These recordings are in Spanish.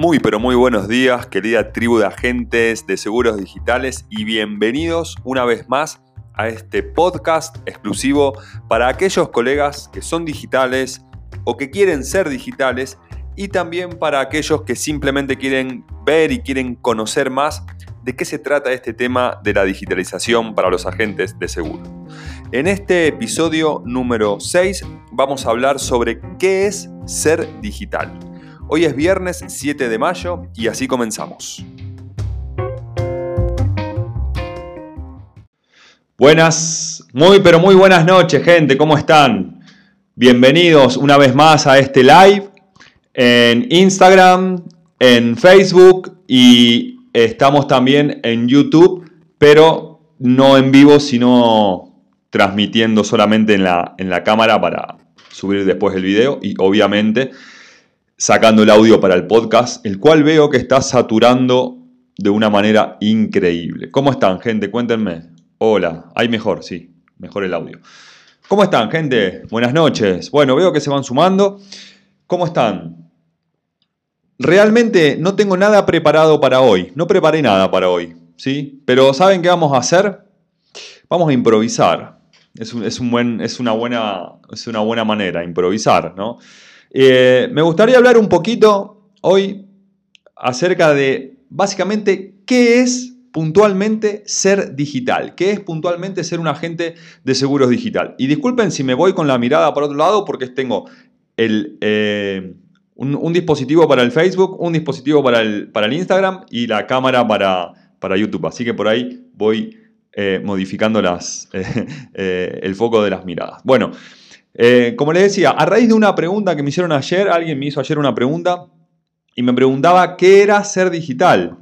Muy pero muy buenos días, querida tribu de agentes de seguros digitales y bienvenidos una vez más a este podcast exclusivo para aquellos colegas que son digitales o que quieren ser digitales y también para aquellos que simplemente quieren ver y quieren conocer más de qué se trata este tema de la digitalización para los agentes de seguro. En este episodio número 6 vamos a hablar sobre qué es ser digital. Hoy es viernes 7 de mayo y así comenzamos. Buenas, muy pero muy buenas noches gente, ¿cómo están? Bienvenidos una vez más a este live en Instagram, en Facebook y estamos también en YouTube, pero no en vivo, sino transmitiendo solamente en la, en la cámara para subir después el video y obviamente sacando el audio para el podcast, el cual veo que está saturando de una manera increíble. ¿Cómo están, gente? Cuéntenme. Hola, hay mejor, sí, mejor el audio. ¿Cómo están, gente? Buenas noches. Bueno, veo que se van sumando. ¿Cómo están? Realmente no tengo nada preparado para hoy. No preparé nada para hoy, ¿sí? Pero ¿saben qué vamos a hacer? Vamos a improvisar. Es, un, buen, es, una, buena, es una buena manera, improvisar, ¿no? Eh, me gustaría hablar un poquito hoy acerca de básicamente qué es puntualmente ser digital, qué es puntualmente ser un agente de seguros digital. Y disculpen si me voy con la mirada por otro lado porque tengo eh, un, dispositivo para el Facebook, un dispositivo para el, para Instagram y la cámara para, para YouTube. Así que por ahí voy eh, modificando el foco de las miradas. Bueno. Eh, como les decía, a raíz de una pregunta que me hicieron ayer, alguien me hizo ayer una pregunta y me preguntaba qué era ser digital.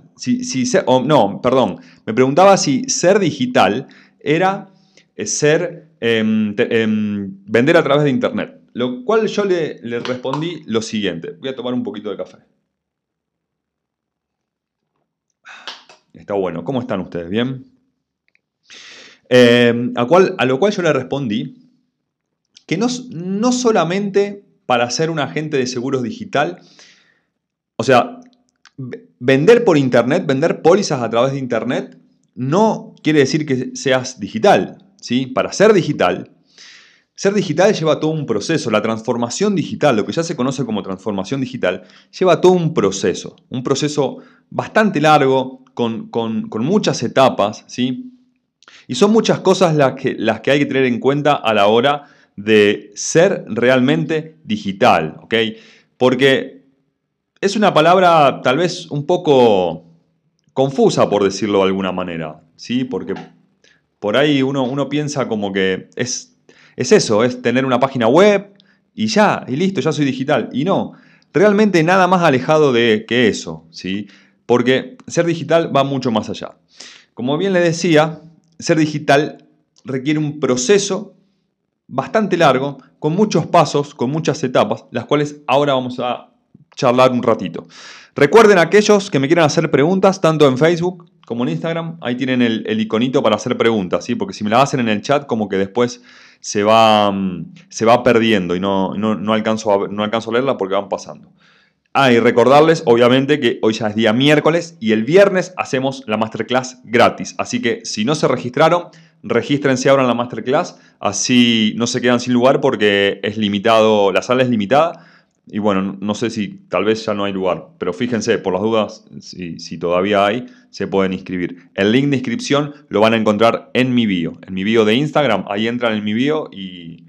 No, perdón, me preguntaba si ser digital era eh, ser, em, em, vender a través de Internet. Lo cual yo le, respondí lo siguiente. Voy a tomar un poquito de café. Está bueno. ¿Cómo están ustedes? ¿Bien? Em, a, a lo cual yo le respondí que no, no solamente para ser un agente de seguros digital, o sea, vender por Internet, vender pólizas a través de Internet, no quiere decir que seas digital. ¿sí? Para ser digital, ser digital lleva todo un proceso. La transformación digital, lo que ya se conoce como transformación digital, lleva todo un proceso. Un proceso bastante largo, con, muchas etapas. ¿sí? Y son muchas cosas las que, las que hay que tener en cuenta a la hora de ser realmente digital, ¿ok? Porque es una palabra tal vez un poco confusa, por decirlo de alguna manera, ¿sí? Porque por ahí uno, uno piensa como que es, es eso, es tener una página web y ya, y listo, ya soy digital. Y no, realmente nada más alejado de que eso, ¿sí? Porque ser digital va mucho más allá. Como bien le decía, ser digital requiere un proceso bastante largo, con muchos pasos, con muchas etapas, las cuales ahora vamos a charlar un ratito. Recuerden aquellos que me quieran hacer preguntas, tanto en Facebook como en Instagram, ahí tienen el, iconito para hacer preguntas, ¿sí? porque si me la hacen en el chat, como que después se va, mm, se va perdiendo y no, no, alcanzo a, no alcanzo a leerla porque van pasando. Ah, y recordarles, obviamente, que hoy ya es día miércoles y el viernes hacemos la masterclass gratis. Así que si no se registraron, regístrense ahora en la masterclass, así no se quedan sin lugar porque es limitado, la sala es limitada. Y bueno, no sé si tal vez ya no hay lugar, pero fíjense, por las dudas, si, todavía hay, se pueden inscribir. El link de inscripción lo van a encontrar en mi bio, en mi bio de Instagram, ahí entran en mi bio y,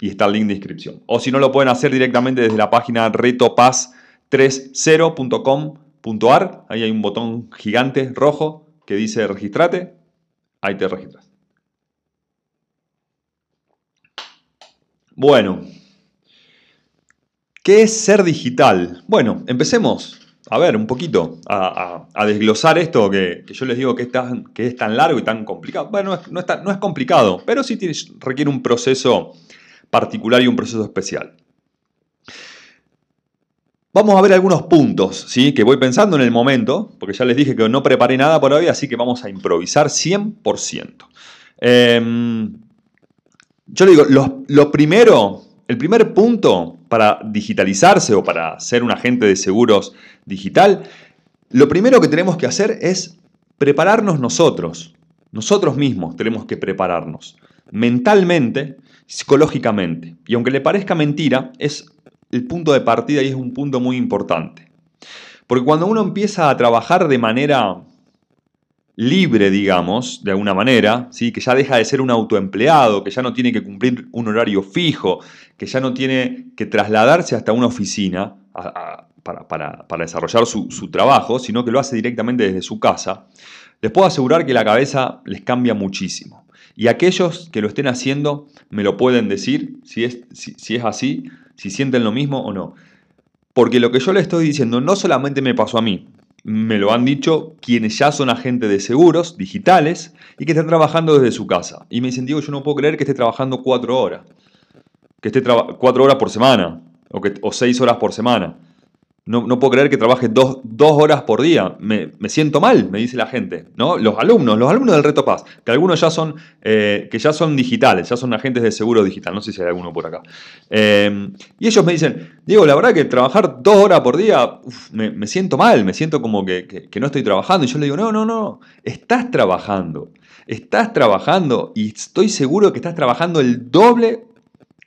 y está el link de inscripción. O si no, lo pueden hacer directamente desde la página retopaz30.com.ar, ahí hay un botón gigante rojo que dice registrate, ahí te registras. Bueno, ¿qué es ser digital? Bueno, empecemos a ver un poquito, a, desglosar esto que, yo les digo que es, tan, largo y tan complicado. Bueno, no es, complicado, pero sí requiere un proceso particular y un proceso especial. Vamos a ver algunos puntos ¿sí? que voy pensando en el momento, porque ya les dije que no preparé nada por hoy, así que vamos a improvisar 100%. Eh, yo le digo, lo, primero, el primer punto para digitalizarse o para ser un agente de seguros digital, lo primero que tenemos que hacer es prepararnos nosotros. Nosotros mismos tenemos que prepararnos mentalmente, psicológicamente. Y aunque le parezca mentira, es el punto de partida y es un punto muy importante. Porque cuando uno empieza a trabajar de manera libre, digamos, de alguna manera, ¿sí? que ya deja de ser un autoempleado, que ya no tiene que cumplir un horario fijo, que ya no tiene que trasladarse hasta una oficina para, desarrollar su, su trabajo, sino que lo hace directamente desde su casa, les puedo asegurar que la cabeza les cambia muchísimo. Y aquellos que lo estén haciendo me lo pueden decir si es, si, es así, si sienten lo mismo o no. Porque lo que yo le estoy diciendo no solamente me pasó a mí, me lo han dicho quienes ya son agentes de seguros digitales y que están trabajando desde su casa. Y me dicen, Diego, yo no puedo creer que esté trabajando cuatro horas, que esté cuatro horas por semana o, que, o seis horas por semana. No, puedo creer que trabaje dos, horas por día. Me, siento mal, me dice la gente. ¿no? Los alumnos, los alumnos del Reto Paz, que algunos ya son, eh, que ya son digitales, ya son agentes de seguro digital. No sé si hay alguno por acá. Eh, y ellos me dicen, Diego, la verdad que trabajar dos horas por día, me, siento mal, me siento como que, no estoy trabajando. Y yo le digo, no, no, no, estás trabajando. Estás trabajando y estoy seguro que estás trabajando el doble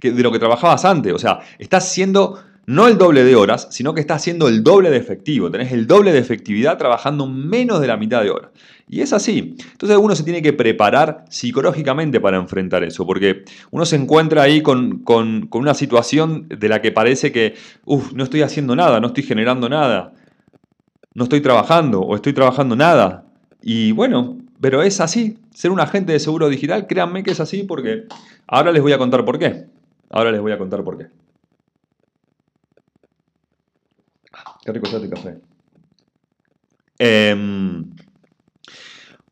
de lo que trabajabas antes. O sea, estás siendo no el doble de horas, sino que está haciendo el doble de efectivo. Tenés el doble de efectividad trabajando menos de la mitad de hora. Y es así. Entonces uno se tiene que preparar psicológicamente para enfrentar eso, porque uno se encuentra ahí con, una situación de la que parece que, uff, no estoy haciendo nada, no estoy generando nada, no estoy trabajando o estoy trabajando nada. Y bueno, pero es así. Ser un agente de seguro digital, créanme que es así porque ahora les voy a contar por qué. Ahora les voy a contar por qué. Qué rico este café. Em,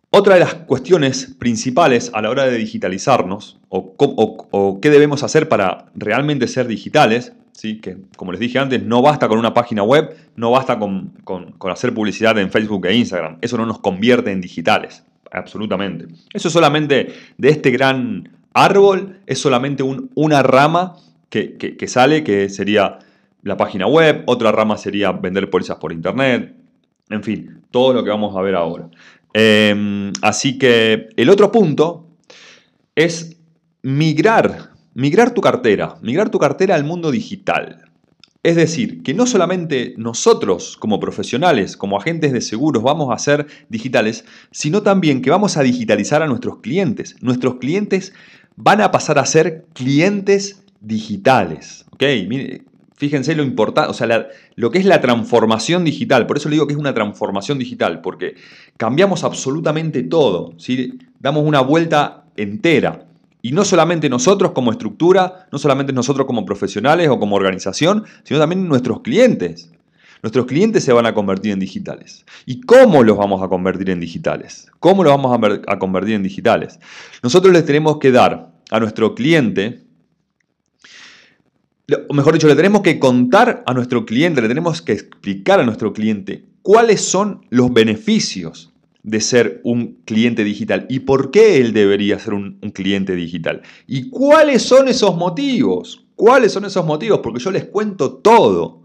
otra de las cuestiones principales a la hora de digitalizarnos, o, qué debemos hacer para realmente ser digitales, ¿sí? que como les dije antes, no basta con una página web, no basta con, hacer publicidad en Facebook e Instagram, eso no nos convierte en digitales, absolutamente. Eso solamente de este gran árbol, es solamente una rama que sale, que sería la página web, otra rama sería vender pólizas por internet, en fin, todo lo que vamos a ver ahora. Em, así que el otro punto es migrar, migrar tu cartera, migrar tu cartera al mundo digital. Es decir, que no solamente nosotros como profesionales, como agentes de seguros, vamos a ser digitales, sino también que vamos a digitalizar a nuestros clientes. Nuestros clientes van a pasar a ser clientes digitales. ¿ok? Fíjense lo importante, o sea, lo que es la transformación digital. Por eso le digo que es una transformación digital, porque cambiamos absolutamente todo. ¿sí? Damos una vuelta entera. Y no solamente nosotros como estructura, no solamente nosotros como profesionales o como organización, sino también nuestros clientes. Nuestros clientes se van a convertir en digitales. ¿Y cómo los vamos a convertir en digitales? ¿Cómo los vamos a convertir en digitales? Nosotros les tenemos que dar a nuestro cliente o mejor dicho, le tenemos que contar a nuestro cliente, le tenemos que explicar a nuestro cliente cuáles son los beneficios de ser un cliente digital y por qué él debería ser un, cliente digital. ¿Y cuáles son esos motivos? ¿Cuáles son esos motivos? Porque yo les cuento todo.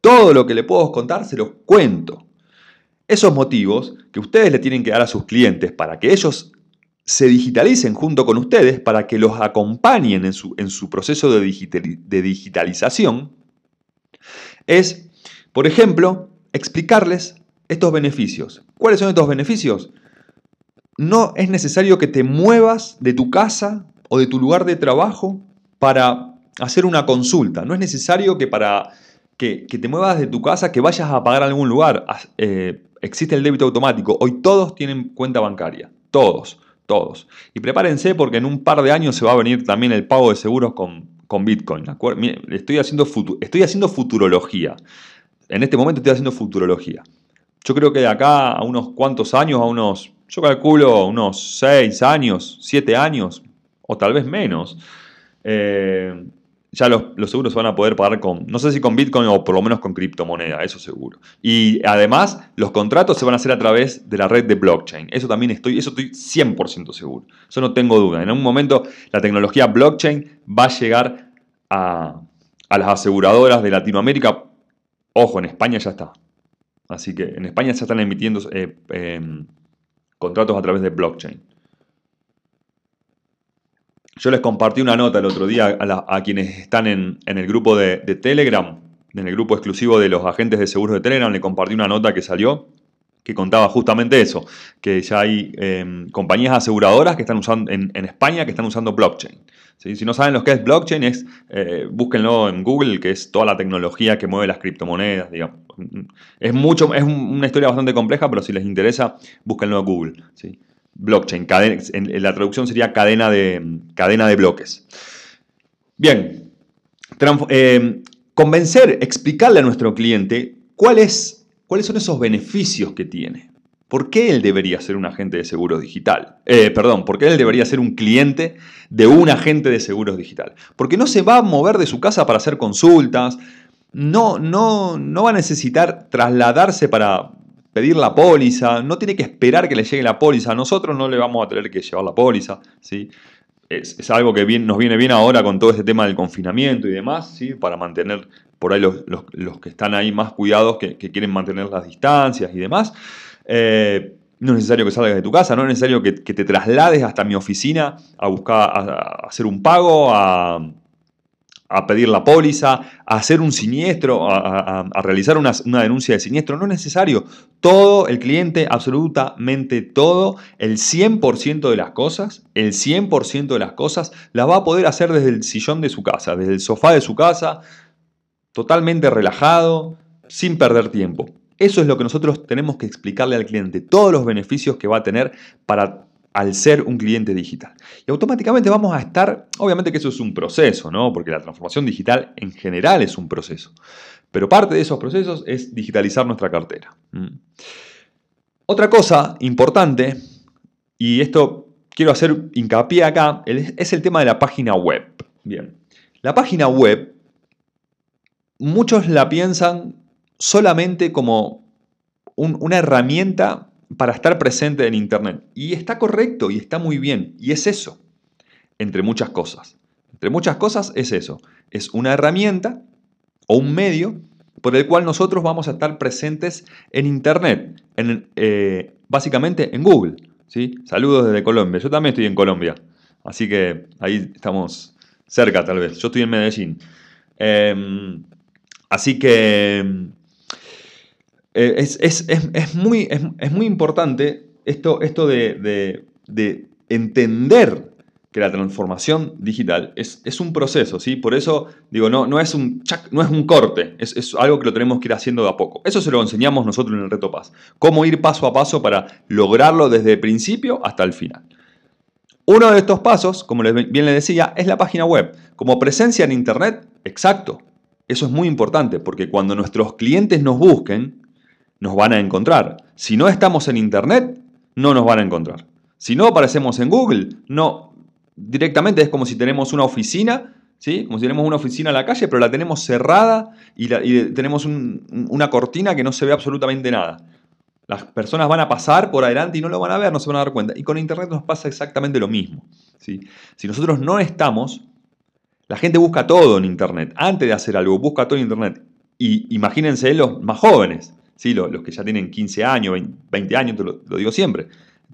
Todo lo que le puedo contar se los cuento. Esos motivos que ustedes le tienen que dar a sus clientes para que ellos se digitalicen junto con ustedes para que los acompañen en su, en su proceso de, digitalización, es, por ejemplo, explicarles estos beneficios. ¿Cuáles son estos beneficios? No es necesario que te muevas de tu casa o de tu lugar de trabajo para hacer una consulta. No es necesario que para que, te muevas de tu casa, que vayas a pagar algún lugar. Eh, existe el débito automático. Hoy todos tienen cuenta bancaria. Todos todos. Y prepárense porque en un par de años se va a venir también el pago de seguros con, con Bitcoin. Estoy haciendo, estoy haciendo futurología. En este momento estoy haciendo futurología. Yo creo que de acá a unos cuantos años, a unos, yo calculo unos 6 años, 7 años, o tal vez menos, eh, ya los, seguros se van a poder pagar con, no sé si con Bitcoin o por lo menos con criptomoneda, eso seguro. Y además, los contratos se van a hacer a través de la red de blockchain. Eso también estoy, eso estoy 100% seguro. Eso no tengo duda. En un momento la tecnología blockchain va a llegar a, a las aseguradoras de Latinoamérica. Ojo, en España ya está. Así que en España ya están emitiendo eh, em, contratos a través de blockchain. Yo les compartí una nota el otro día a, quienes están en, el grupo de, Telegram, en el grupo exclusivo de los agentes de seguros de Telegram, le compartí una nota que salió que contaba justamente eso, que ya hay em, compañías aseguradoras que están usando en, España que están usando blockchain. Si no saben lo que es blockchain, es, eh, búsquenlo en Google, que es toda la tecnología que mueve las criptomonedas. Es, mucho, es una historia bastante compleja, pero si les interesa, búsquenlo en Google. Blockchain, en, la traducción sería cadena de, cadena de bloques. Bien, eh, convencer, explicarle a nuestro cliente cuál es, cuáles son esos beneficios que tiene. ¿Por qué él debería ser un agente de seguros digital? Eh, perdón, ¿por qué él debería ser un cliente de un agente de seguros digital? Porque no se va a mover de su casa para hacer consultas, no, no, no va a necesitar trasladarse para pedir la póliza, no tiene que esperar que le llegue la póliza, nosotros no le vamos a tener que llevar la póliza, ¿sí? Es, algo que nos viene bien ahora con todo este tema del confinamiento y demás, ¿sí? Para mantener por ahí los, que están ahí más cuidados, que, quieren mantener las distancias y demás. Eh, no es necesario que salgas de tu casa, no es necesario que, te traslades hasta mi oficina a buscar, a hacer un pago, a pedir la póliza, a hacer un siniestro, a, realizar una, denuncia de siniestro. No es necesario. Todo, el cliente, absolutamente todo, el 100% de las cosas, el 100% de las cosas, las va a poder hacer desde el sillón de su casa, desde el sofá de su casa, totalmente relajado, sin perder tiempo. Eso es lo que nosotros tenemos que explicarle al cliente, todos los beneficios que va a tener para al ser un cliente digital. Y automáticamente vamos a estar, obviamente que eso es un proceso, ¿no? Porque la transformación digital en general es un proceso. Pero parte de esos procesos es digitalizar nuestra cartera. Otra cosa importante, y esto quiero hacer hincapié acá, es el tema de la página web. Bien, la página web, muchos la piensan solamente como una herramienta para estar presente en Internet. Y está correcto y está muy bien. Y es eso, entre muchas cosas. Entre muchas cosas es eso. Es una herramienta o un medio por el cual nosotros vamos a estar presentes en Internet, en, eh, básicamente en Google. ¿sí? Saludos desde Colombia. Yo también estoy en Colombia. Así que ahí estamos cerca tal vez. Yo estoy en Medellín. Em, así que eh, es, muy, es, muy, importante esto, esto de, entender que la transformación digital es, un proceso, ¿sí? Por eso digo, no, no, es, un no es un corte, es, algo que lo tenemos que ir haciendo de a poco. Eso se lo enseñamos nosotros en el Reto Paz. Cómo ir paso a paso para lograrlo desde el principio hasta el final. Uno de estos pasos, como bien les decía, es la página web. Como presencia en Internet, exacto. Eso es muy importante porque cuando nuestros clientes nos busquen, nos van a encontrar. Si no estamos en Internet, no nos van a encontrar. Si no aparecemos en Google, no. Directamente es como si tenemos una oficina, ¿sí? Como si tenemos una oficina en la calle, pero la tenemos cerrada y, tenemos una cortina que no se ve absolutamente nada. Las personas van a pasar por adelante y no lo van a ver, no se van a dar cuenta. Y con Internet nos pasa exactamente lo mismo. ¿sí? Si nosotros no estamos, la gente busca todo en Internet. Antes de hacer algo, busca todo en Internet. Y imagínense los más jóvenes. ¿Sí? los, que ya tienen 15 años, 20 años, lo, lo, digo siempre.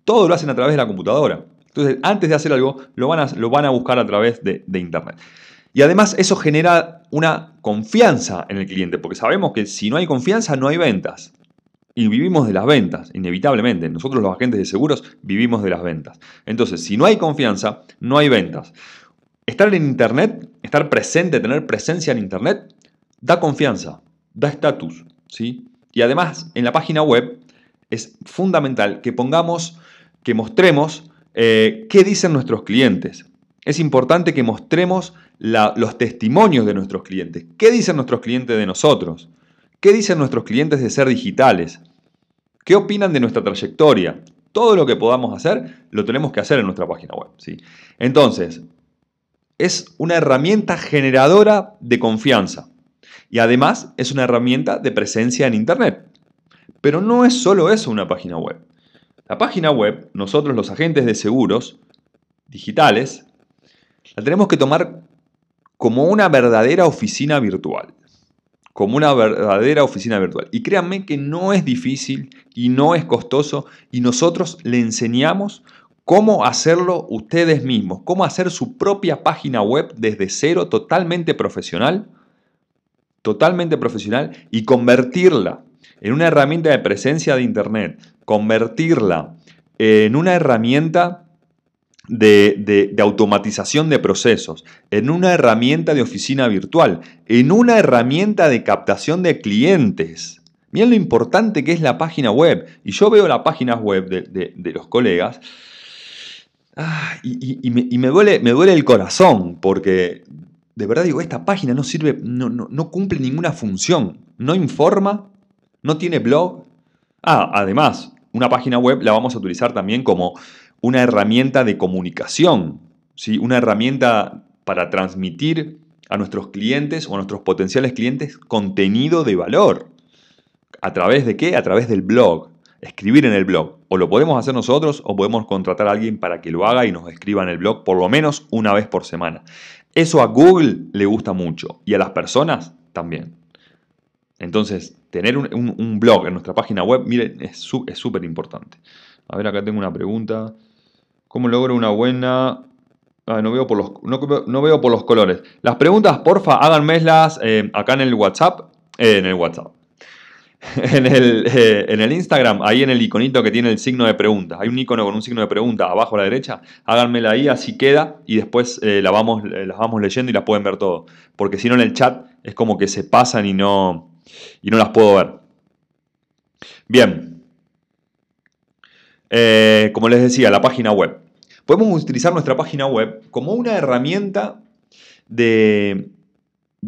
Todo lo hacen a través de la computadora. Entonces, antes de hacer algo, lo van a, lo van a buscar a través de, Internet. Y además eso genera una confianza en el cliente, porque sabemos que si no hay confianza, no hay ventas. Y vivimos de las ventas, inevitablemente. Nosotros los agentes de seguros vivimos de las ventas. Entonces, si no hay confianza, no hay ventas. Estar en Internet, estar presente, tener presencia en Internet, da confianza, da estatus. ¿sí? Y además, en la página web es fundamental que pongamos, que mostremos eh, qué dicen nuestros clientes. Es importante que mostremos los testimonios de nuestros clientes. ¿Qué dicen nuestros clientes de nosotros? ¿Qué dicen nuestros clientes de ser digitales? ¿Qué opinan de nuestra trayectoria? Todo lo que podamos hacer, lo tenemos que hacer en nuestra página web. ¿sí? Entonces, es una herramienta generadora de confianza. Y además es una herramienta de presencia en Internet. Pero no es solo eso una página web. La página web, nosotros los agentes de seguros digitales, la tenemos que tomar como una verdadera oficina virtual. Como una verdadera oficina virtual. Y créanme que no es difícil y no es costoso y nosotros le enseñamos cómo hacerlo ustedes mismos, cómo hacer su propia página web desde cero, totalmente profesional, totalmente profesional y convertirla en una herramienta de presencia de Internet, convertirla en una herramienta de, automatización de procesos, en una herramienta de oficina virtual, en una herramienta de captación de clientes. Miren lo importante que es la página web. Y yo veo las páginas web de, los colegas ah, y, me, duele, me duele el corazón porque de verdad digo, esta página no sirve, no, cumple ninguna función, no informa, no tiene blog. Ah, además, una página web la vamos a utilizar también como una herramienta de comunicación, ¿sí? una herramienta para transmitir a nuestros clientes o a nuestros potenciales clientes contenido de valor. ¿A través de qué? A través del blog. Escribir en el blog. O lo podemos hacer nosotros o podemos contratar a alguien para que lo haga y nos escriba en el blog por lo menos una vez por semana. Eso a Google le gusta mucho y a las personas también. Entonces, tener un, blog en nuestra página web, miren, es súper importante. A ver, acá tengo una pregunta. ¿Cómo logro una buena... Ah, no, veo por los, no, veo por los colores. Las preguntas, porfa, háganmelas eh, acá en el WhatsApp. Eh, en el WhatsApp. En el, eh, en el, Instagram, ahí en el iconito que tiene el signo de pregunta. Hay un icono con un signo de pregunta abajo a la derecha. Háganmela ahí, así queda. Y después la vamos, las vamos leyendo y las pueden ver todo. Porque si no en el chat es como que se pasan y no, y no las puedo ver. Bien. como les decía, la página web podemos utilizar nuestra página web como una herramienta de,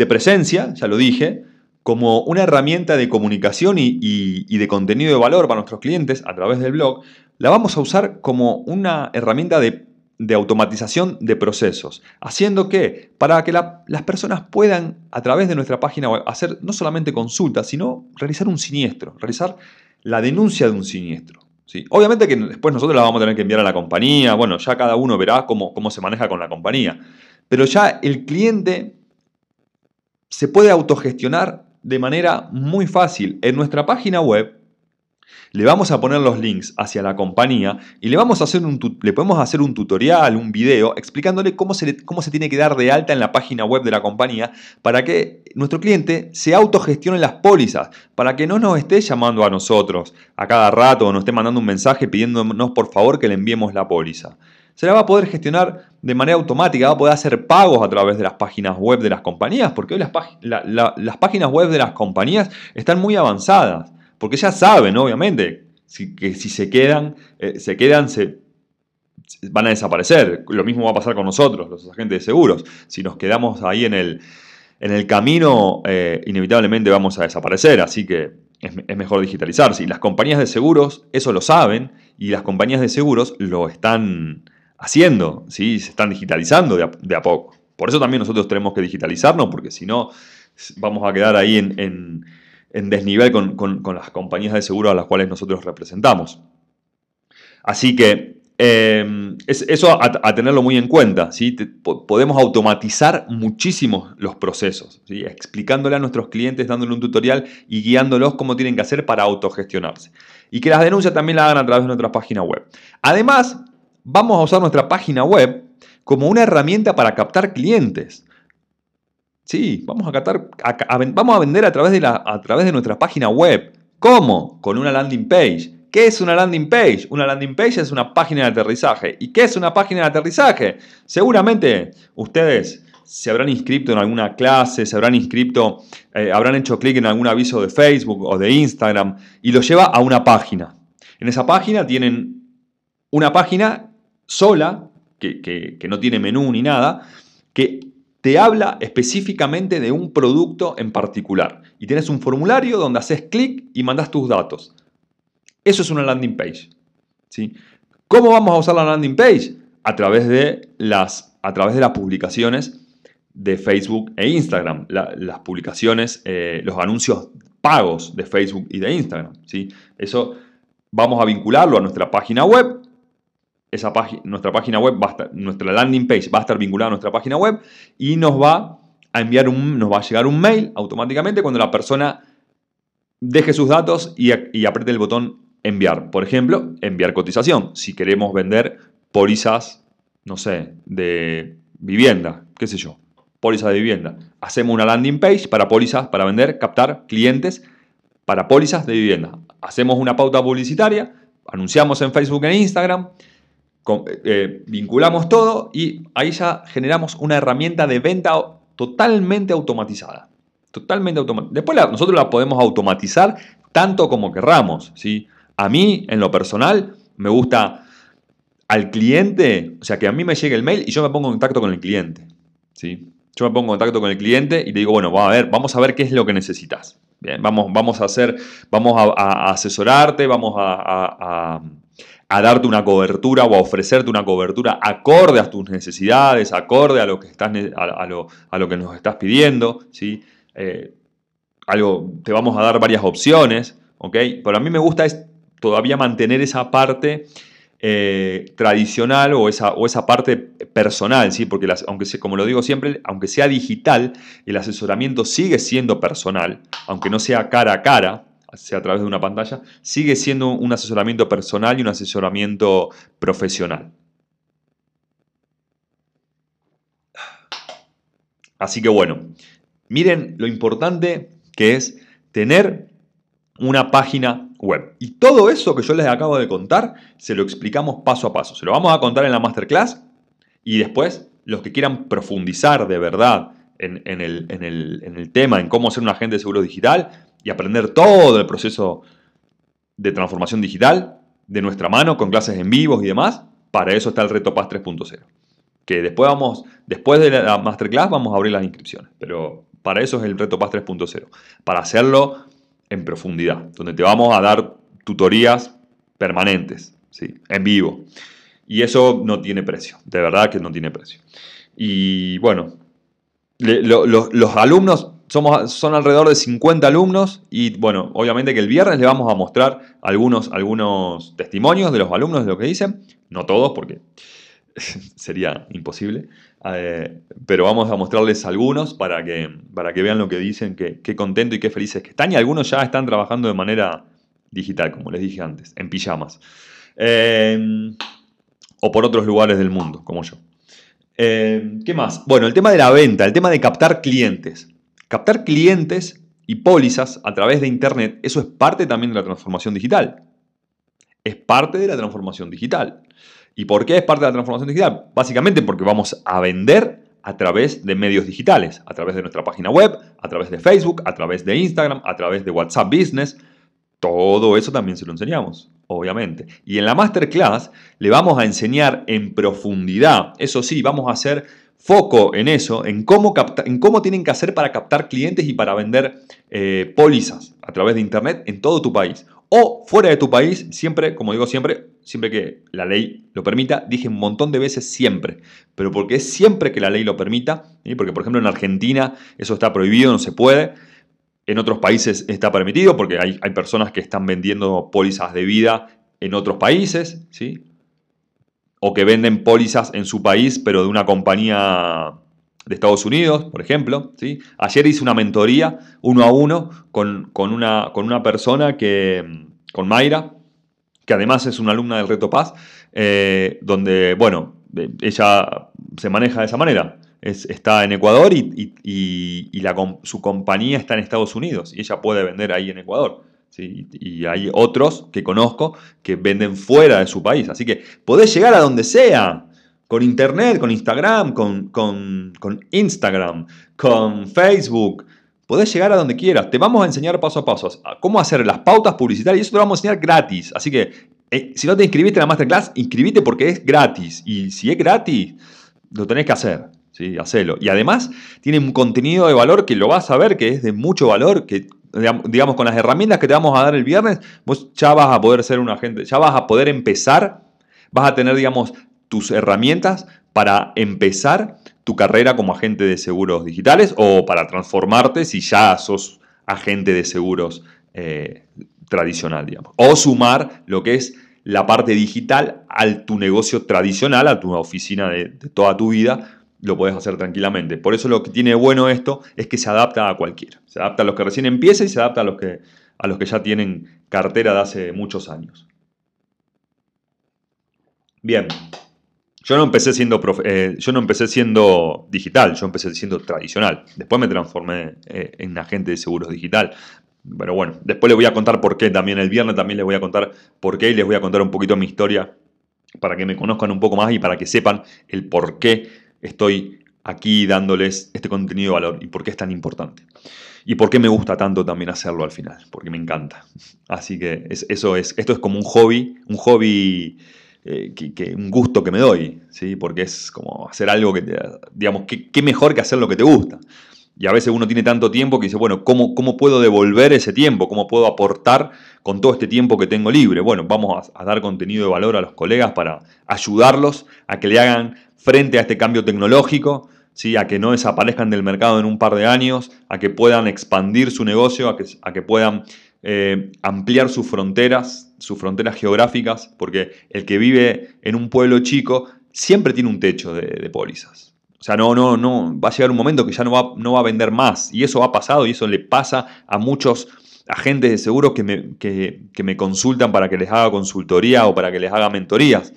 presencia, ya lo dije, como una herramienta de comunicación y, de contenido de valor para nuestros clientes a través del blog, la vamos a usar como una herramienta de, automatización de procesos. ¿Haciendo qué? Para que las personas puedan, a través de nuestra página web, hacer no solamente consultas, sino realizar un siniestro, realizar la denuncia de un siniestro. Obviamente que después nosotros la vamos a tener que enviar a la compañía, bueno, ya cada uno verá cómo, cómo se maneja con la compañía, pero ya el cliente se puede autogestionar de manera muy fácil. En nuestra página web le vamos a poner los links hacia la compañía y le, vamos a hacer un, le podemos hacer un tutorial, un video, explicándole cómo se, cómo se tiene que dar de alta en la página web de la compañía para que nuestro cliente se autogestione las pólizas, para que no nos esté llamando a nosotros a cada rato o nos esté mandando un mensaje pidiéndonos por favor que le enviemos la póliza. Se la va a poder gestionar de manera automática, va a poder hacer pagos a través de las páginas web de las compañías, porque hoy las, páginas web de las compañías están muy avanzadas. Porque ya saben, obviamente, que si se quedan, eh, se quedan, se, van a desaparecer. Lo mismo va a pasar con nosotros, los agentes de seguros. Si nos quedamos ahí en el, en el camino, eh, inevitablemente vamos a desaparecer. Así que es, mejor digitalizarse. Y las compañías de seguros eso lo saben y las compañías de seguros lo están haciendo, ¿sí? se están digitalizando de a, poco. Por eso también nosotros tenemos que digitalizarnos, porque si no, vamos a quedar ahí en en desnivel con, las compañías de seguro a las cuales nosotros representamos. Así que em, eso a, tenerlo muy en cuenta. ¿sí? podemos automatizar muchísimo los procesos, ¿sí? explicándole a nuestros clientes, dándole un tutorial y guiándolos cómo tienen que hacer para autogestionarse. Y que las denuncias también las hagan a través de nuestra página web. Además, vamos a usar nuestra página web como una herramienta para captar clientes. Sí, vamos a, vamos a vender a través, de a través de nuestra página web. ¿Cómo? Con una landing page. ¿Qué es una landing page? Una landing page es una página de aterrizaje. ¿Y qué es una página de aterrizaje? Seguramente ustedes se habrán inscrito en alguna clase, se habrán inscrito, eh, habrán hecho clic en algún aviso de Facebook o de Instagram y los lleva a una página. En esa página tienen una página sola, que, que no tiene menú ni nada, que te habla específicamente de un producto en particular. Y tienes un formulario donde haces clic y mandas tus datos. Eso es una landing page. ¿sí? ¿Cómo vamos a usar la landing page? A través de las, a través de las publicaciones de Facebook e Instagram. las publicaciones, eh, los anuncios pagos de Facebook y de Instagram. ¿sí? Eso vamos a vincularlo a nuestra página web esa nuestra página web, va a nuestra landing page va a estar vinculada a nuestra página web y nos va a enviar nos va a llegar un mail automáticamente cuando la persona deje sus datos y, y apriete el botón enviar. Por ejemplo, enviar cotización. Si queremos vender pólizas, no sé, de vivienda, qué sé yo, pólizas de vivienda. Hacemos una landing page para pólizas, para vender, captar clientes para pólizas de vivienda. Hacemos una pauta publicitaria, anunciamos en Facebook e Instagram, eh, vinculamos todo y ahí ya generamos una herramienta de venta totalmente automatizada. Totalmente automatizada. Después nosotros la podemos automatizar tanto como querramos. ¿sí? A mí, en lo personal, me gusta al cliente, o sea, que a mí me llegue el mail y yo me pongo en contacto con el cliente. ¿sí? Yo me pongo en contacto con el cliente y le digo, bueno, vamos a ver, vamos a ver qué es lo que necesitas. Bien, vamos, vamos a hacer, vamos a, asesorarte, vamos a, darte una cobertura o a ofrecerte una cobertura acorde a tus necesidades, acorde a lo que, estás, a, lo, que nos estás pidiendo. ¿sí? Eh, algo, te vamos a dar varias opciones, ¿ok? Pero a mí me gusta es todavía mantener esa parte eh, tradicional o esa, o esa parte personal, ¿sí? porque aunque como lo digo siempre, aunque sea digital, el asesoramiento sigue siendo personal, aunque no sea cara a cara, sea a través de una pantalla, sigue siendo un asesoramiento personal y un asesoramiento profesional. Así que bueno, miren lo importante que es tener una página web. Y todo eso que yo les acabo de contar, se lo explicamos paso a paso. Se lo vamos a contar en la masterclass y después los que quieran profundizar de verdad en, el, tema, en cómo ser un agente de seguro digital y aprender todo el proceso de transformación digital de nuestra mano con clases en vivos y demás, para eso está el reto PAS 3.0. Que después vamos, después de la masterclass vamos a abrir las inscripciones, pero para eso es el reto PAS 3.0. Para hacerlo en profundidad, donde te vamos a dar tutorías permanentes, ¿sí? en vivo. Y eso no tiene precio, de verdad que no tiene precio. Y bueno, los alumnos somos, son alrededor de 50 alumnos y bueno, obviamente que el viernes le vamos a mostrar algunos, algunos testimonios de los alumnos de lo que dicen, no todos porque sería imposible, eh, pero vamos a mostrarles algunos para que, para que vean lo que dicen, qué que contento y qué felices que están. Y algunos ya están trabajando de manera digital, como les dije antes, en pijamas. Em, o por otros lugares del mundo, como yo. Em, ¿Qué más? Bueno, el tema de la venta, el tema de captar clientes. Captar clientes y pólizas a través de Internet, eso es parte también de la transformación digital. Es parte de la transformación digital. ¿Y por qué es parte de la transformación digital? Básicamente porque vamos a vender a través de medios digitales, a través de nuestra página web, a través de Facebook, a través de Instagram, a través de WhatsApp Business. Todo eso también se lo enseñamos, obviamente. Y en la masterclass le vamos a enseñar en profundidad, eso sí, vamos a hacer foco en eso, en cómo, en cómo tienen que hacer para captar clientes y para vender eh, pólizas a través de Internet en todo tu país. O fuera de tu país, siempre, como digo siempre, siempre que la ley lo permita, dije un montón de veces siempre, pero porque es siempre que la ley lo permita, porque por ejemplo en Argentina eso está prohibido, no se puede, en otros países está permitido porque hay, hay personas que están vendiendo pólizas de vida en otros países, ¿sí? O que venden pólizas en su país, pero de una compañía de Estados Unidos, por ejemplo. ¿sí? Ayer hice una mentoría uno a uno con, una, con una persona que, con Mayra, que además es una alumna del Reto Paz, eh, donde, bueno, ella se maneja de esa manera. está en Ecuador y, su compañía está en Estados Unidos y ella puede vender ahí en Ecuador. Y hay otros que conozco que venden fuera de su país. Así que podés llegar a donde sea con Internet, con Instagram, con, con, Instagram, con Facebook. Podés llegar a donde quieras. Te vamos a enseñar paso a paso cómo hacer las pautas publicitarias y eso te lo vamos a enseñar gratis. Así que eh, si no te inscribiste en la masterclass, inscribite porque es gratis. Y si es gratis, lo tenés que hacer. ¿sí? Hacelo. Y además tiene un contenido de valor que lo vas a ver que es de mucho valor, que digamos con las herramientas que te vamos a dar el viernes, vos ya vas a poder ser un agente, ya vas a poder empezar, vas a tener, digamos, tus herramientas para empezar tu carrera como agente de seguros digitales o para transformarte si ya sos agente de seguros eh, tradicional, digamos. O sumar lo que es la parte digital a tu negocio tradicional, a tu oficina de, toda tu vida, lo puedes hacer tranquilamente. Por eso lo que tiene bueno esto es que se adapta a cualquiera. Se adapta a los que recién empiezan y se adapta a los que, a los que ya tienen cartera de hace muchos años. Bien, yo no empecé siendo, eh, yo no empecé siendo digital, yo empecé siendo tradicional. Después me transformé eh, en agente de seguros digital. Pero bueno, después les voy a contar por qué también. El viernes también les voy a contar por qué y les voy a contar un poquito mi historia para que me conozcan un poco más y para que sepan el por qué estoy aquí dándoles este contenido de valor y por qué es tan importante. Y por qué me gusta tanto también hacerlo al final, porque me encanta. Así que eso es, esto es como un hobby, un hobby, eh, que, un gusto que me doy, ¿sí? porque es como hacer algo que, digamos, qué mejor que hacer lo que te gusta. Y a veces uno tiene tanto tiempo que dice, bueno, ¿cómo, ¿cómo, puedo devolver ese tiempo? ¿Cómo puedo aportar con todo este tiempo que tengo libre? Bueno, vamos a, dar contenido de valor a los colegas para ayudarlos a que le hagan frente a este cambio tecnológico, ¿sí? a que no desaparezcan del mercado en un par de años, a que puedan expandir su negocio, a que, puedan eh, ampliar sus fronteras, sus fronteras geográficas, porque el que vive en un pueblo chico siempre tiene un techo de, pólizas. O sea, no, no, no, va a llegar un momento que ya no va a vender más. Y eso ha pasado y eso le pasa a muchos agentes de seguros que me, que, me consultan para que les haga consultoría o para que les haga mentorías.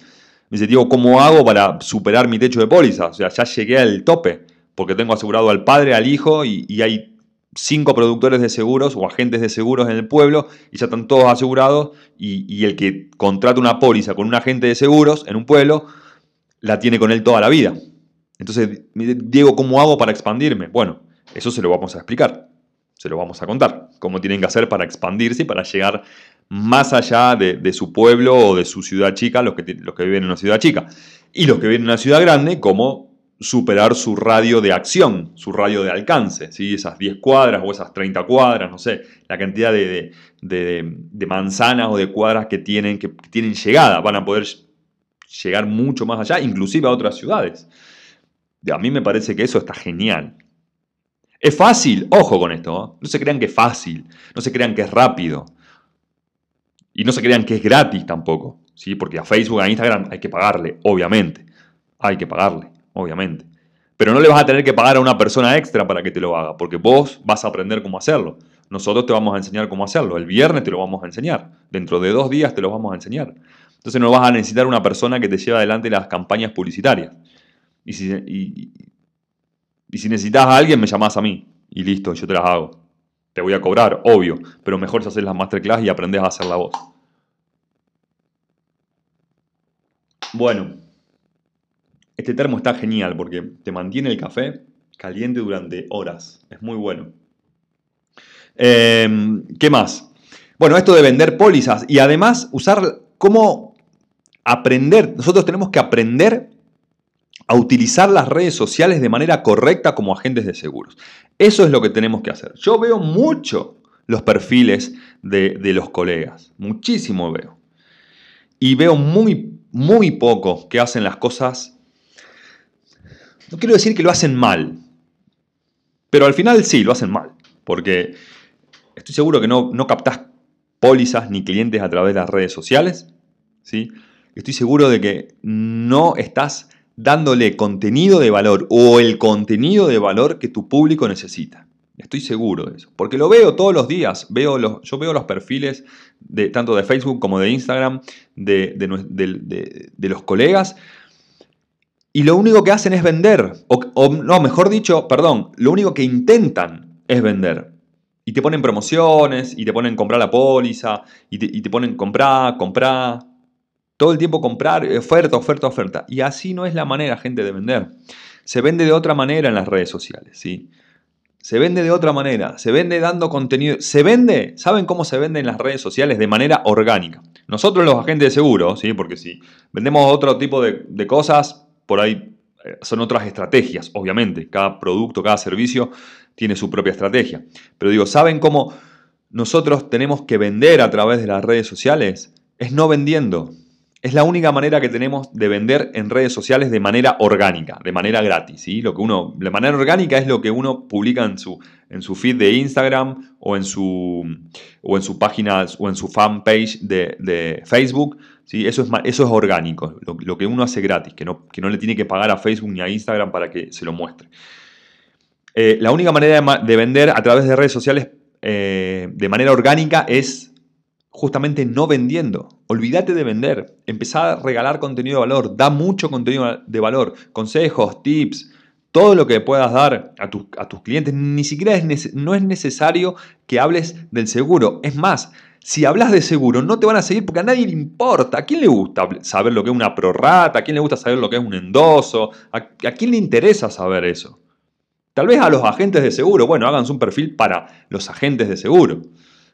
Me dice, tío, ¿cómo hago para superar mi techo de póliza? O sea, ya llegué al tope, porque tengo asegurado al padre, al hijo, y, hay cinco productores de seguros o agentes de seguros en el pueblo, y ya están todos asegurados, y, y el que contrata una póliza con un agente de seguros en un pueblo, la tiene con él toda la vida. Entonces, Diego, ¿cómo hago para expandirme? Bueno, eso se lo vamos a explicar, se lo vamos a contar, cómo tienen que hacer para expandirse y para llegar más allá de, su pueblo o de su ciudad chica, los que, los que viven en una ciudad chica. Y los que viven en una ciudad grande, cómo superar su radio de acción, su radio de alcance, ¿sí? esas 10 cuadras o esas 30 cuadras, no sé, la cantidad de, manzanas o de cuadras que tienen, que tienen llegada, van a poder llegar mucho más allá, inclusive a otras ciudades. A mí me parece que eso está genial. ¿Es fácil? Ojo con esto. ¿eh? No se crean que es fácil. No se crean que es rápido. Y no se crean que es gratis tampoco. ¿sí? Porque a Facebook, a Instagram hay que pagarle, obviamente. Hay que pagarle, obviamente. Pero no le vas a tener que pagar a una persona extra para que te lo haga. Porque vos vas a aprender cómo hacerlo. Nosotros te vamos a enseñar cómo hacerlo. El viernes te lo vamos a enseñar. Dentro de dos días te lo vamos a enseñar. Entonces no vas a necesitar una persona que te lleve adelante las campañas publicitarias. Y si, si necesitas a alguien, me llamas a mí. Y listo, yo te las hago. Te voy a cobrar, obvio. Pero mejor es hacer las masterclass y aprendes a hacer la voz. Bueno, este termo está genial porque te mantiene el café caliente durante horas. Es muy bueno. Em, ¿Qué más? Bueno, esto de vender pólizas y además usar cómo aprender. Nosotros tenemos que aprender a utilizar las redes sociales de manera correcta como agentes de seguros. Eso es lo que tenemos que hacer. Yo veo mucho los perfiles de, los colegas, muchísimo veo. Y veo muy, muy poco que hacen las cosas, no quiero decir que lo hacen mal, pero al final sí, lo hacen mal, porque estoy seguro que no, no captás pólizas ni clientes a través de las redes sociales, ¿sí? Estoy seguro de que no estás dándole contenido de valor o el contenido de valor que tu público necesita. Estoy seguro de eso. Porque lo veo todos los días. Veo los, yo veo los perfiles de, tanto de Facebook como de Instagram de, de, los colegas. Y lo único que hacen es vender. O, no, mejor dicho, perdón, lo único que intentan es vender. Y te ponen promociones, y te ponen comprar la póliza, y te, y te ponen comprar, comprar, todo el tiempo comprar, oferta, oferta, oferta. Y así no es la manera, gente, de vender. Se vende de otra manera en las redes sociales, ¿sí? Se vende de otra manera, se vende dando contenido. Se vende, ¿saben cómo se vende en las redes sociales? De manera orgánica. Nosotros los agentes de seguro, ¿sí? Porque si vendemos otro tipo de, de cosas, por ahí eh, son otras estrategias, obviamente. Cada producto, cada servicio tiene su propia estrategia. Pero digo, ¿saben cómo nosotros tenemos que vender a través de las redes sociales? Es no vendiendo. Es la única manera que tenemos de vender en redes sociales de manera orgánica, de manera gratis. ¿sí? Lo que uno, manera orgánica es lo que uno publica en su, en su feed de Instagram o en su, o en su página o en su fanpage de, de Facebook. ¿sí? Eso, es, eso es orgánico, lo, que uno hace gratis, que no, que no le tiene que pagar a Facebook ni a Instagram para que se lo muestre. Eh, la única manera de, vender a través de redes sociales eh, de manera orgánica es justamente no vendiendo. Olvídate de vender. Empezar a regalar contenido de valor. Da mucho contenido de valor. Consejos, tips, todo lo que puedas dar a, a tus clientes. Ni siquiera es no es necesario que hables del seguro. Es más, si hablas de seguro, no te van a seguir porque a nadie le importa. ¿A quién le gusta saber lo que es una prorrata? ¿A quién le gusta saber lo que es un endoso? ¿A, a quién le interesa saber eso? Tal vez a los agentes de seguro, bueno, hagan un perfil para los agentes de seguro.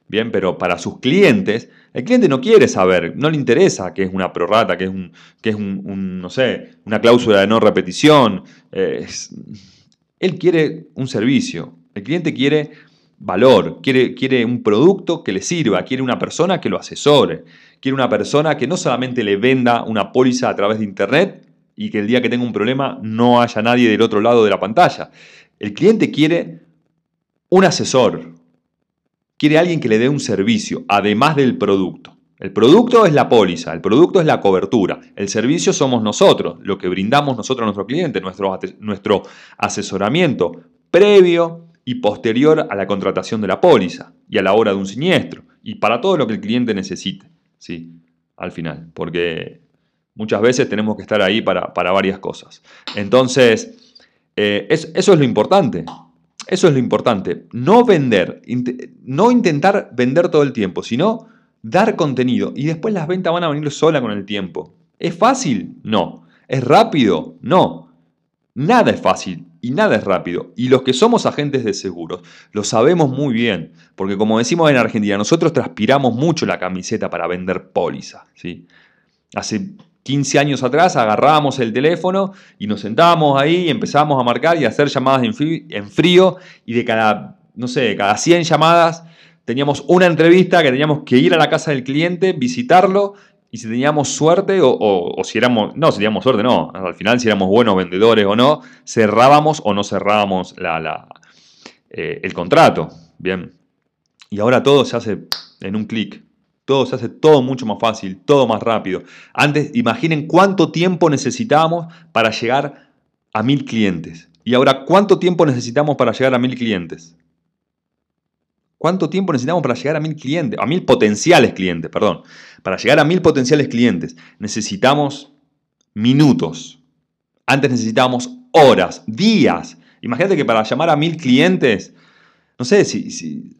Bien, pero para sus clientes, el cliente no quiere saber, no le interesa qué es una prorrata, qué es, un, es un, no sé, una cláusula de no repetición. él quiere un servicio. El cliente quiere valor, quiere, quiere un producto que le sirva, quiere una persona que lo asesore, quiere una persona que no solamente le venda una póliza a través de Internet y que el día que tenga un problema no haya nadie del otro lado de la pantalla. El cliente quiere un asesor, quiere alguien que le dé un servicio, además del producto. El producto es la póliza, el producto es la cobertura, el servicio somos nosotros, lo que brindamos nosotros a nuestro cliente, nuestro, asesoramiento previo y posterior a la contratación de la póliza y a la hora de un siniestro y para todo lo que el cliente necesite, ¿sí? Al final, porque muchas veces tenemos que estar ahí para, para varias cosas. Entonces, eh, eso es lo importante. Eso es lo importante. No vender, no intentar vender todo el tiempo, sino dar contenido. Y después las ventas van a venir sola con el tiempo. ¿Es fácil? No. ¿Es rápido? No. Nada es fácil y nada es rápido. Y los que somos agentes de seguros lo sabemos muy bien. Porque como decimos en Argentina, nosotros transpiramos mucho la camiseta para vender póliza. ¿sí? Hace 15 años atrás agarrábamos el teléfono y nos sentábamos ahí y empezábamos a marcar y a hacer llamadas en frío y de cada, no sé, cada 100 llamadas teníamos una entrevista que teníamos que ir a la casa del cliente, visitarlo y si teníamos suerte o, si éramos, no, si teníamos suerte, no, al final si éramos buenos vendedores o no, cerrábamos o no cerrábamos eh, el contrato. Bien. Y ahora todo se hace en un clic. Todo se hace todo mucho más fácil, todo más rápido. Antes, imaginen cuánto tiempo necesitábamos para llegar a mil clientes. Y ahora, ¿cuánto tiempo necesitamos para llegar a mil clientes? ¿Cuánto tiempo necesitamos para llegar a mil clientes? A mil potenciales clientes, perdón. Para llegar a mil potenciales clientes necesitamos minutos. Antes necesitábamos horas, días. Imagínate que para llamar a mil clientes, no sé si, si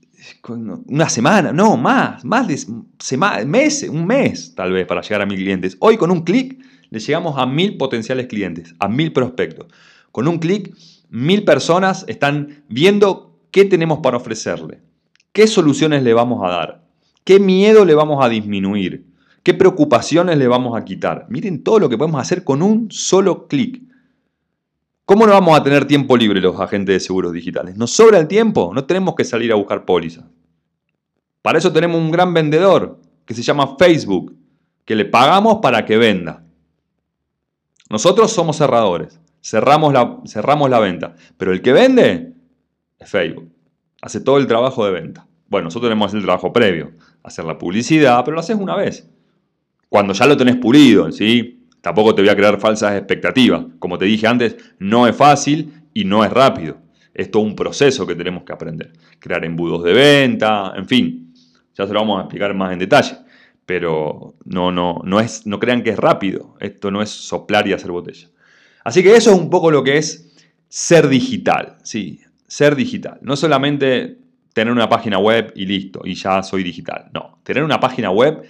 una semana, no, más, más de meses, un mes tal vez para llegar a mil clientes. Hoy con un clic le llegamos a mil potenciales clientes, a mil prospectos. Con un clic, mil personas están viendo qué tenemos para ofrecerle, qué soluciones le vamos a dar, qué miedo le vamos a disminuir, qué preocupaciones le vamos a quitar. Miren todo lo que podemos hacer con un solo clic. ¿Cómo no vamos a tener tiempo libre los agentes de seguros digitales? ¿Nos sobra el tiempo? No tenemos que salir a buscar pólizas. Para eso tenemos un gran vendedor que se llama Facebook, que le pagamos para que venda. Nosotros somos cerradores, cerramos la, cerramos la venta, pero el que vende es Facebook. Hace todo el trabajo de venta. Bueno, nosotros tenemos el trabajo previo, hacer la publicidad, pero lo haces una vez. Cuando ya lo tenés pulido, ¿sí? Tampoco te voy a crear falsas expectativas. Como te dije antes, no es fácil y no es rápido. Es todo un proceso que tenemos que aprender. Crear embudos de venta, en fin. Ya se lo vamos a explicar más en detalle. Pero no, no, no, es, no crean que es rápido. Esto no es soplar y hacer botella. Así que eso es un poco lo que es ser digital. Sí, ser digital. No solamente tener una página web y listo, y ya soy digital. No, tener una página web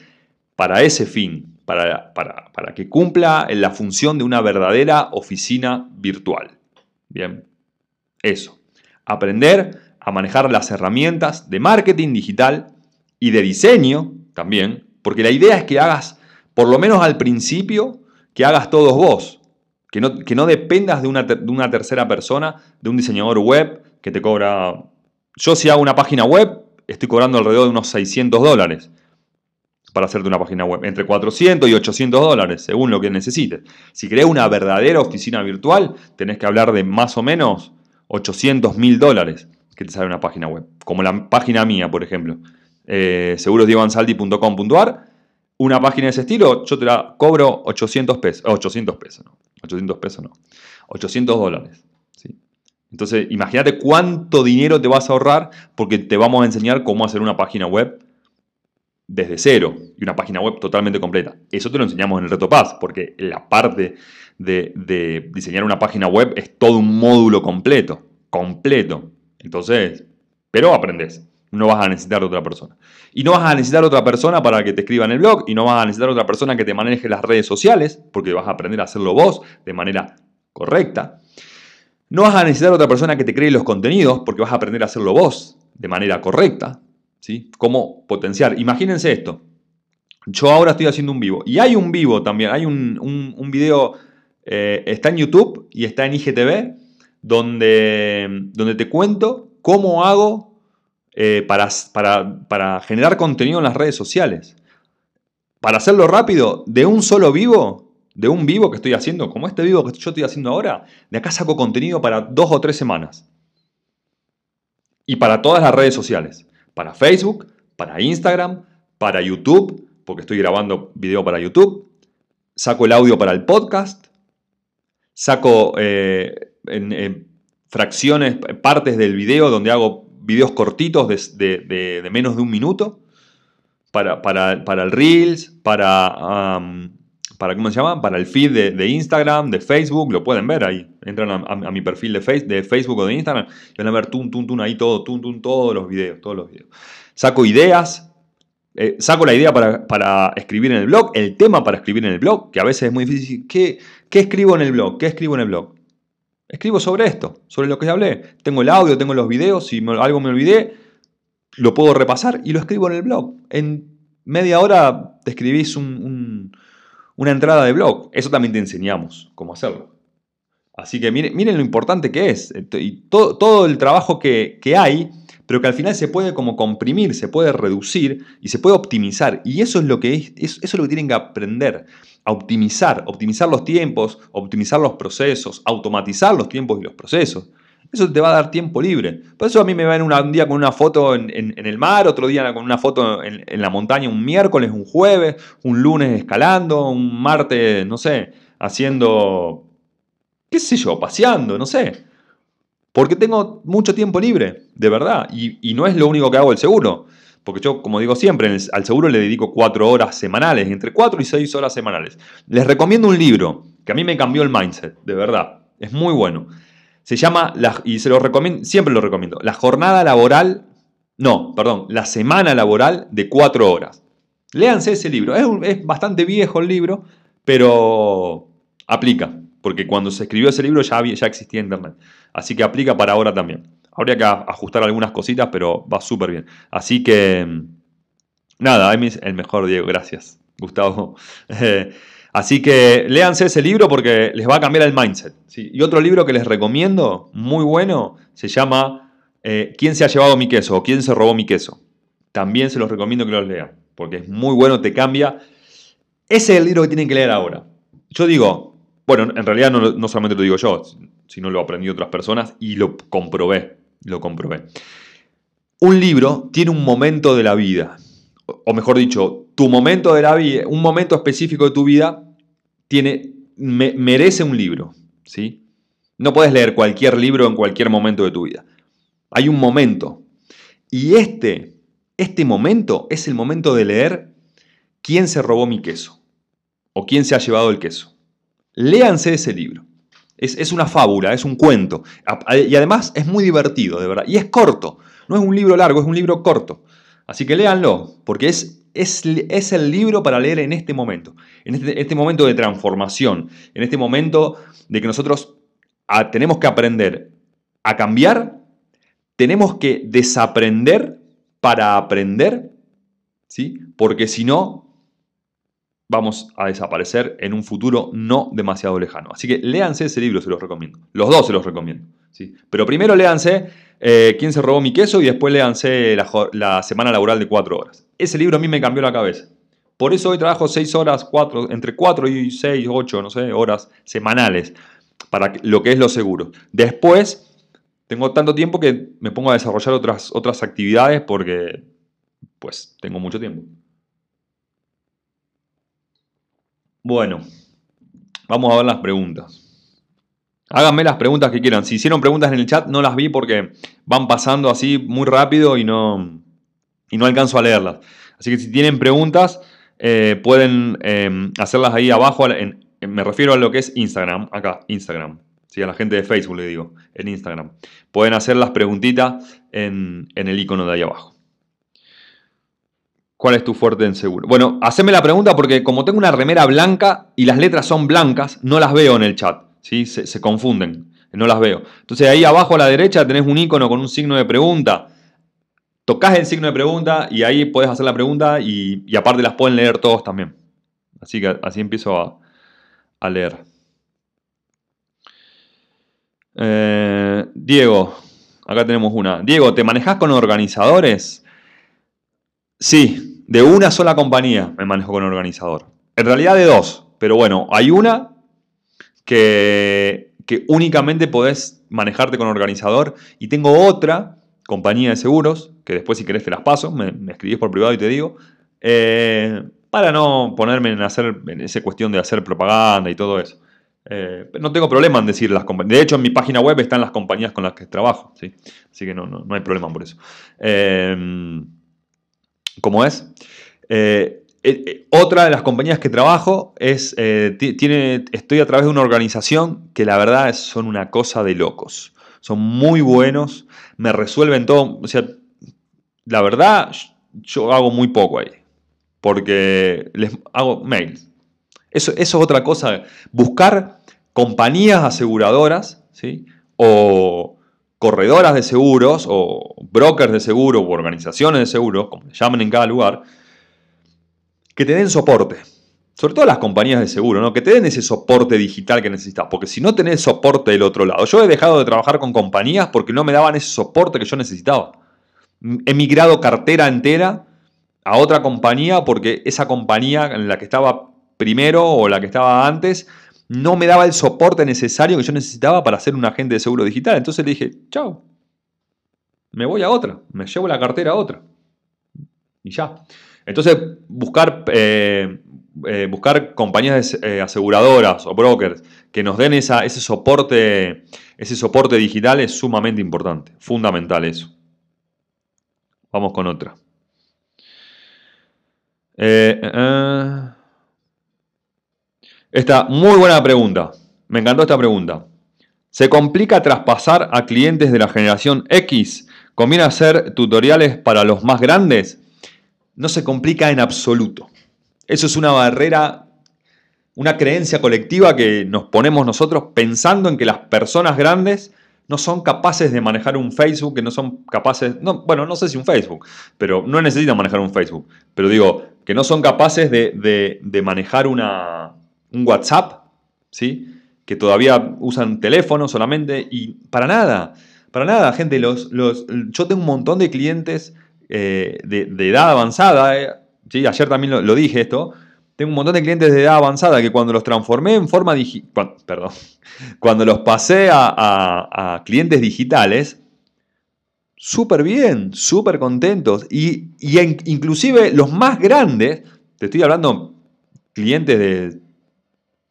para ese fin, para, para, que cumpla la función de una verdadera oficina virtual. Bien, eso. Aprender a manejar las herramientas de marketing digital y de diseño también, porque la idea es que hagas, por lo menos al principio, que hagas todos vos, que no, que no dependas de una, de una tercera persona, de un diseñador web que te cobra... Yo si hago una página web, estoy cobrando alrededor de unos 600 dólares para hacerte una página web. Entre 400 y 800 dólares, según lo que necesites. Si querés una verdadera oficina virtual, tenés que hablar de más o menos 800 mil dólares que te sale una página web. Como la página mía, por ejemplo. Eh, una página de ese estilo, yo te la cobro 800 pesos. 800 pesos, no. 800 pesos no. 800 dólares. ¿sí? Entonces, imagínate cuánto dinero te vas a ahorrar porque te vamos a enseñar cómo hacer una página web desde cero y una página web totalmente completa. Eso te lo enseñamos en el Reto Paz, porque la parte de, diseñar una página web es todo un módulo completo. Completo. Entonces, pero aprendes. No vas a necesitar otra persona. Y no vas a necesitar otra persona para que te escriba en el blog. Y no vas a necesitar otra persona que te maneje las redes sociales. Porque vas a aprender a hacerlo vos de manera correcta. No vas a necesitar otra persona que te cree los contenidos. Porque vas a aprender a hacerlo vos de manera correcta. Cómo potenciar. Imagínense esto. Yo ahora estoy haciendo un vivo. Y hay un vivo también. Hay un, un, video. Eh, está en YouTube y está en IGTV. Donde, donde te cuento cómo hago eh, para, para, generar contenido en las redes sociales. Para hacerlo rápido, de un solo vivo, de un vivo que estoy haciendo, como este vivo que yo estoy haciendo ahora, de acá saco contenido para dos o tres semanas. Y para todas las redes sociales. Para Facebook, para Instagram, para YouTube, porque estoy grabando video para YouTube. Saco el audio para el podcast. Saco eh, en, fracciones, partes del video donde hago videos cortitos de, menos de un minuto para, para, el Reels, para, para, ¿cómo se llama? Para el feed de, Instagram, de Facebook, lo pueden ver ahí. Entran a, mi perfil de, face, de, Facebook o de Instagram y van a ver tun, tun, tun, ahí todo, tun, tun, todos los videos, todos los videos. Saco ideas, eh, saco la idea para, escribir en el blog, el tema para escribir en el blog, que a veces es muy difícil. ¿Qué, ¿Qué escribo en el blog? ¿Qué escribo en el blog? Escribo sobre esto, sobre lo que hablé. Tengo el audio, tengo los videos, si algo me olvidé, lo puedo repasar y lo escribo en el blog. En media hora te escribís una entrada de blog. Eso también te enseñamos cómo hacerlo. Así que miren, miren lo importante que es. Y todo, todo el trabajo que, que hay pero que al final se puede como comprimir, se puede reducir y se puede optimizar. Y eso es lo que, es, eso es lo que tienen que aprender, a optimizar, optimizar los tiempos, optimizar los procesos, automatizar los tiempos y los procesos. Eso te va a dar tiempo libre. Por eso a mí me ven un día con una foto en, el mar, otro día con una foto en, la montaña, un miércoles, un jueves, un lunes escalando, un martes, no sé, haciendo, qué sé yo, paseando, no sé. Porque tengo mucho tiempo libre, de verdad. Y, no es lo único que hago el seguro. Porque yo, como digo siempre, al seguro le dedico cuatro horas semanales, entre cuatro y seis horas semanales. Les recomiendo un libro que a mí me cambió el mindset, de verdad. Es muy bueno. Se llama, y se lo recomiendo, siempre lo recomiendo, la jornada laboral, no, perdón, la semana laboral de cuatro horas. Léanse ese libro. Es, es bastante viejo el libro, pero aplica porque cuando se escribió ese libro ya, ya existía Internet. Así que aplica para ahora también. Habría que ajustar algunas cositas, pero va súper bien. Así que, nada, es el mejor Diego, gracias, Gustavo. así que léanse ese libro porque les va a cambiar el mindset. Y otro libro que les recomiendo, muy bueno, se llama eh, ¿Quién se ha llevado mi queso? o ¿Quién se robó mi queso? También se los recomiendo que los lean, porque es muy bueno, te cambia. Ese es el libro que tienen que leer ahora. Yo digo, bueno, en realidad no, solamente lo digo yo, sino lo aprendí otras personas y lo comprobé, lo comprobé. Un libro tiene un momento de la vida, o mejor dicho, tu momento de la vida, un momento específico de tu vida, tiene, merece un libro, ¿sí? No puedes leer cualquier libro en cualquier momento de tu vida. Hay un momento. Y este, este momento es el momento de leer quién se robó mi queso o quién se ha llevado el queso. Léanse ese libro. Es, una fábula, es un cuento. Y además es muy divertido, de verdad. Y es corto. No es un libro largo, es un libro corto. Así que léanlo, porque es, es, es el libro para leer en este momento. En este, este momento de transformación. En este momento de que nosotros tenemos que aprender a cambiar. Tenemos que desaprender para aprender. ¿sí? Porque si no, vamos a desaparecer en un futuro no demasiado lejano. Así que léanse ese libro, se los recomiendo. Los dos se los recomiendo. ¿sí? Pero primero léanse eh, ¿Quién se robó mi queso? y después léanse la, semana laboral de cuatro horas. Ese libro a mí me cambió la cabeza. Por eso hoy trabajo seis horas, cuatro, entre cuatro y seis, ocho, no sé, horas semanales para lo que es lo seguro. Después tengo tanto tiempo que me pongo a desarrollar otras, otras actividades porque pues tengo mucho tiempo. Bueno, vamos a ver las preguntas. Háganme las preguntas que quieran. Si hicieron preguntas en el chat, no las vi porque van pasando así muy rápido y no, y no alcanzo a leerlas. Así que si tienen preguntas, eh, pueden em, hacerlas ahí abajo. me refiero a lo que es Instagram. Acá, Instagram. Sí, a la gente de Facebook le digo, en Instagram. Pueden hacer las preguntitas en, en el icono de ahí abajo. ¿Cuál es tu fuerte en seguro? Bueno, haceme la pregunta porque como tengo una remera blanca y las letras son blancas, no las veo en el chat. ¿Sí? Se, confunden, no las veo. Entonces ahí abajo a la derecha tenés un icono con un signo de pregunta. Tocás el signo de pregunta y ahí puedes hacer la pregunta y, aparte las pueden leer todos también. Así que así empiezo a, leer. Eh, Diego, acá tenemos una. Diego, ¿te manejas con organizadores? Sí, de una sola compañía me manejo con organizador. En realidad de dos, pero bueno, hay una que, únicamente podés manejarte con organizador y tengo otra compañía de seguros, que después si querés te las paso, me, escribís por privado y te digo, eh, para no ponerme en hacer en esa cuestión de hacer propaganda y todo eso. Eh, no tengo problema en decir las compañías. De hecho, en mi página web están las compañías con las que trabajo. ¿sí? Así que no, no, no hay problema por eso. Eh, como es. Eh, eh, eh, otra de las compañías que trabajo es, tiene, estoy a través de una organización que la verdad son una cosa de locos. Son muy buenos, me resuelven todo. O sea, la verdad, yo hago muy poco ahí, porque les hago mails. Eso, eso es otra cosa, buscar compañías aseguradoras, ¿sí? O, corredoras de seguros o brokers de seguro o organizaciones de seguros, como se llamen en cada lugar, que te den soporte. Sobre todo las compañías de seguro, ¿no? que te den ese soporte digital que necesitas. Porque si no tenés soporte del otro lado, yo he dejado de trabajar con compañías porque no me daban ese soporte que yo necesitaba. He migrado cartera entera a otra compañía porque esa compañía en la que estaba primero o la que estaba antes no me daba el soporte necesario que yo necesitaba para ser un agente de seguro digital. Entonces le dije, chao, me voy a otra, me llevo la cartera a otra. Y ya. Entonces, buscar, eh, eh, buscar compañías eh, aseguradoras o brokers que nos den esa, ese, soporte, ese soporte digital es sumamente importante, fundamental eso. Vamos con otra. Esta muy buena pregunta. Me encantó esta pregunta. ¿Se complica traspasar a clientes de la generación X? ¿Conviene hacer tutoriales para los más grandes? No se complica en absoluto. Eso es una barrera, una creencia colectiva que nos ponemos nosotros pensando en que las personas grandes no son capaces de manejar un Facebook, que no son capaces, no, bueno, no sé si un Facebook, pero no necesitan manejar un Facebook, pero digo, que no son capaces de, de manejar una, un WhatsApp, ¿sí? que todavía usan teléfono solamente y para nada, para nada, gente, los, los, yo tengo un montón de clientes eh, de, edad avanzada, eh, ¿sí? ayer también lo, dije esto, tengo un montón de clientes de edad avanzada que cuando los transformé en forma digital, perdón, cuando los pasé a, clientes digitales, súper bien, súper contentos y, y inclusive los más grandes, te estoy hablando clientes de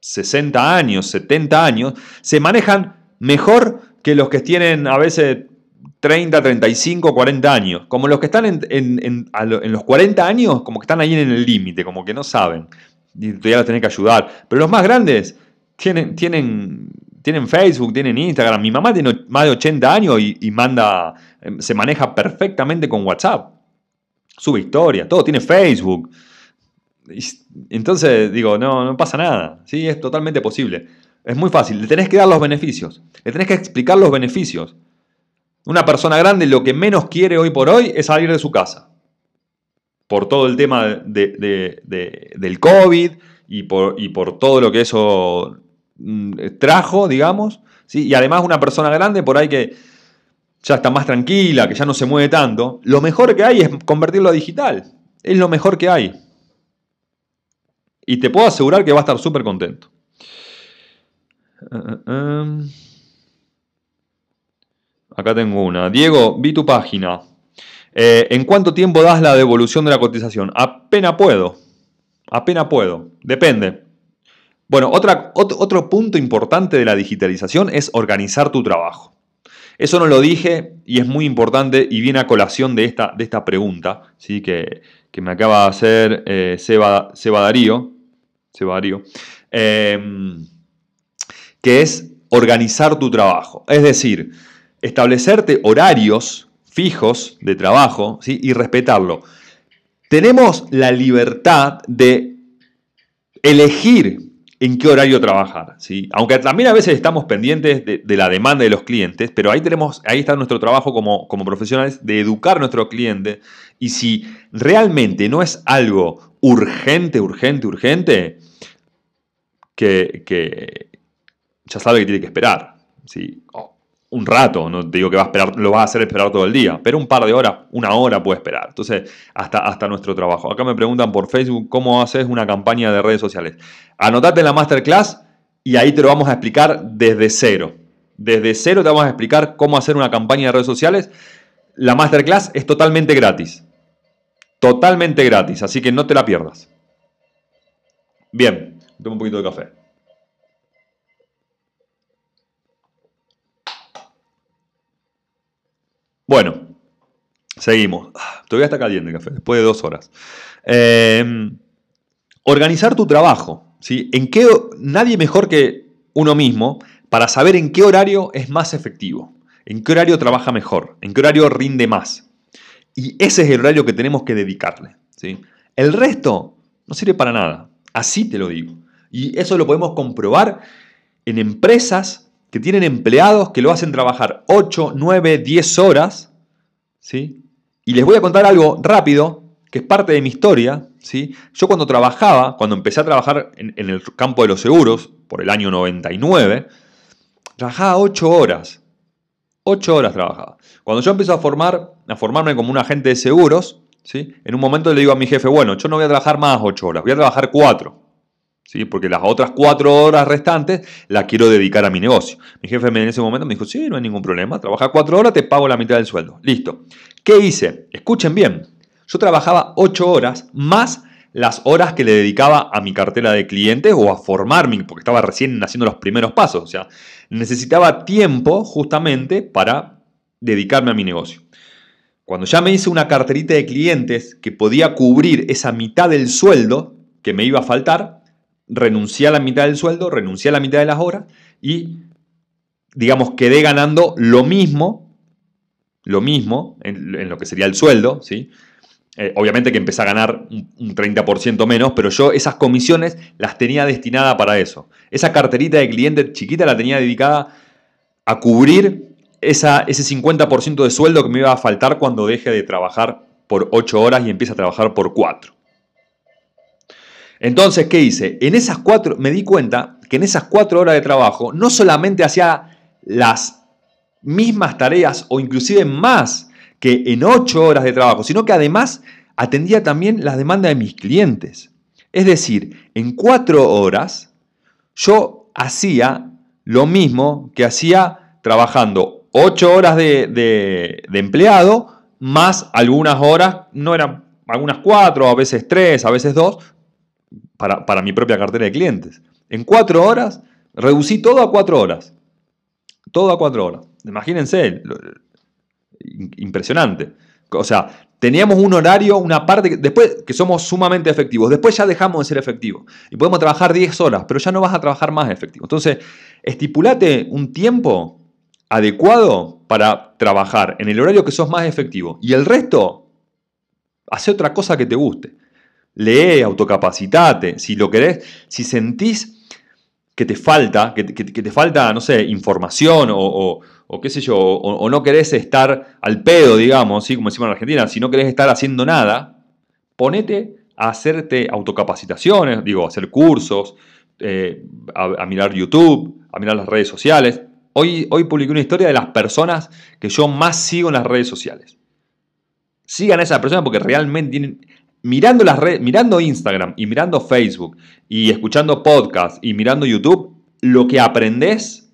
60 años, 70 años, se manejan mejor que los que tienen a veces 30, 35, 40 años. Como los que están en, los 40 años, como que están ahí en el límite, como que no saben. Y todavía los tenés que ayudar. Pero los más grandes tienen, tienen, tienen Facebook, tienen Instagram. Mi mamá tiene más de 80 años y, y manda, em, se maneja perfectamente con WhatsApp. Sube historia, todo, tiene Facebook. Entonces, digo, no, no pasa nada. ¿sí? Es totalmente posible. Es muy fácil. Le tenés que dar los beneficios. Le tenés que explicar los beneficios. Una persona grande lo que menos quiere hoy por hoy es salir de su casa. Por todo el tema del COVID y por, todo lo que eso mm, trajo, digamos. ¿sí? Y además una persona grande por ahí que ya está más tranquila, que ya no se mueve tanto. Lo mejor que hay es convertirlo a digital. Es lo mejor que hay. Y te puedo asegurar que va a estar súper contento. Eh, eh, em. Acá tengo una. Diego, vi tu página. Eh, ¿En cuánto tiempo das la devolución de la cotización? Apenas puedo. Apenas puedo. Depende. Bueno, otra, otro punto importante de la digitalización es organizar tu trabajo. Eso no lo dije y es muy importante y viene a colación de esta, de esta pregunta ¿sí? que, me acaba de hacer eh, Seba, Darío, em, que es organizar tu trabajo. Es decir, establecerte horarios fijos de trabajo ¿sí? y respetarlo. Tenemos la libertad de elegir en qué horario trabajar. Aunque también a veces estamos pendientes de, la demanda de los clientes, pero ahí, tenemos, ahí está nuestro trabajo como, profesionales de educar a nuestro cliente. Y si realmente no es algo urgente, urgente, urgente, que, ya sabe que tiene que esperar. Un rato, no te digo que va a esperar, lo vas a hacer esperar todo el día, pero un par de horas, una hora puede esperar. Entonces, hasta, hasta nuestro trabajo. Acá me preguntan por Facebook cómo haces una campaña de redes sociales. Anotate en la masterclass y ahí te lo vamos a explicar desde cero. Desde cero te vamos a explicar cómo hacer una campaña de redes sociales. La masterclass es totalmente gratis. Totalmente gratis, así que no te la pierdas. Bien, tomo un poquito de café. Bueno, seguimos. Todavía está caliente el café, después de dos horas. Em, organizar tu trabajo. ¿sí? ¿En qué, nadie mejor que uno mismo para saber en qué horario es más efectivo, en qué horario trabaja mejor, en qué horario rinde más. Y ese es el horario que tenemos que dedicarle. ¿sí? El resto no sirve para nada. Así te lo digo. Y eso lo podemos comprobar en empresas que tienen empleados que lo hacen trabajar 8, 9, 10 horas, ¿sí? Y les voy a contar algo rápido, que es parte de mi historia, ¿sí? Yo cuando trabajaba, cuando empecé a trabajar en, el campo de los seguros, por el año 99, trabajaba 8 horas. 8 horas trabajaba. Cuando yo empecé a, formar, a formarme como un agente de seguros, ¿sí? en un momento le digo a mi jefe, bueno, yo no voy a trabajar más 8 horas, voy a trabajar 4. ¿Sí? porque las otras cuatro horas restantes las quiero dedicar a mi negocio. Mi jefe en ese momento me dijo, sí, no hay ningún problema, trabaja cuatro horas, te pago la mitad del sueldo. Listo. ¿Qué hice? Escuchen bien, yo trabajaba ocho horas más las horas que le dedicaba a mi cartera de clientes o a formarme, porque estaba recién haciendo los primeros pasos. O sea, necesitaba tiempo justamente para dedicarme a mi negocio. Cuando ya me hice una carterita de clientes que podía cubrir esa mitad del sueldo que me iba a faltar, renuncié a la mitad del sueldo, renuncié a la mitad de las horas y, digamos, quedé ganando lo mismo, lo mismo en, lo que sería el sueldo, ¿sí? Eh, obviamente que empecé a ganar un, 30% menos, pero yo esas comisiones las tenía destinadas para eso. Esa carterita de cliente chiquita la tenía dedicada a cubrir esa, ese 50% de sueldo que me iba a faltar cuando deje de trabajar por 8 horas y empiece a trabajar por 4. Entonces, ¿qué hice? En esas cuatro, me di cuenta que en esas cuatro horas de trabajo no solamente hacía las mismas tareas o inclusive más que en ocho horas de trabajo, sino que además atendía también las demandas de mis clientes. Es decir, en cuatro horas yo hacía lo mismo que hacía trabajando ocho horas de, de empleado, más algunas horas, no eran algunas cuatro, a veces tres, a veces dos, para, mi propia cartera de clientes. En cuatro horas, reducí todo a cuatro horas. Todo a cuatro horas. Imagínense, impresionante. O sea, teníamos un horario, una parte, que, después que somos sumamente efectivos. Después ya dejamos de ser efectivos. Y podemos trabajar 10 horas, pero ya no vas a trabajar más efectivo. Entonces, estipulate un tiempo adecuado para trabajar en el horario que sos más efectivo. Y el resto, hace otra cosa que te guste lee, autocapacitate. Si lo querés, si sentís que te falta, que, te falta, no sé, información o, qué sé yo, o, no querés estar al pedo, digamos, ¿sí? como decimos en Argentina, si no querés estar haciendo nada, ponete a hacerte autocapacitaciones, digo, a hacer cursos, eh, a, mirar YouTube, a mirar las redes sociales. Hoy, hoy publiqué una historia de las personas que yo más sigo en las redes sociales. Sigan a esas personas porque realmente tienen, mirando, las redes, mirando Instagram y mirando Facebook y escuchando podcasts y mirando YouTube, lo que aprendes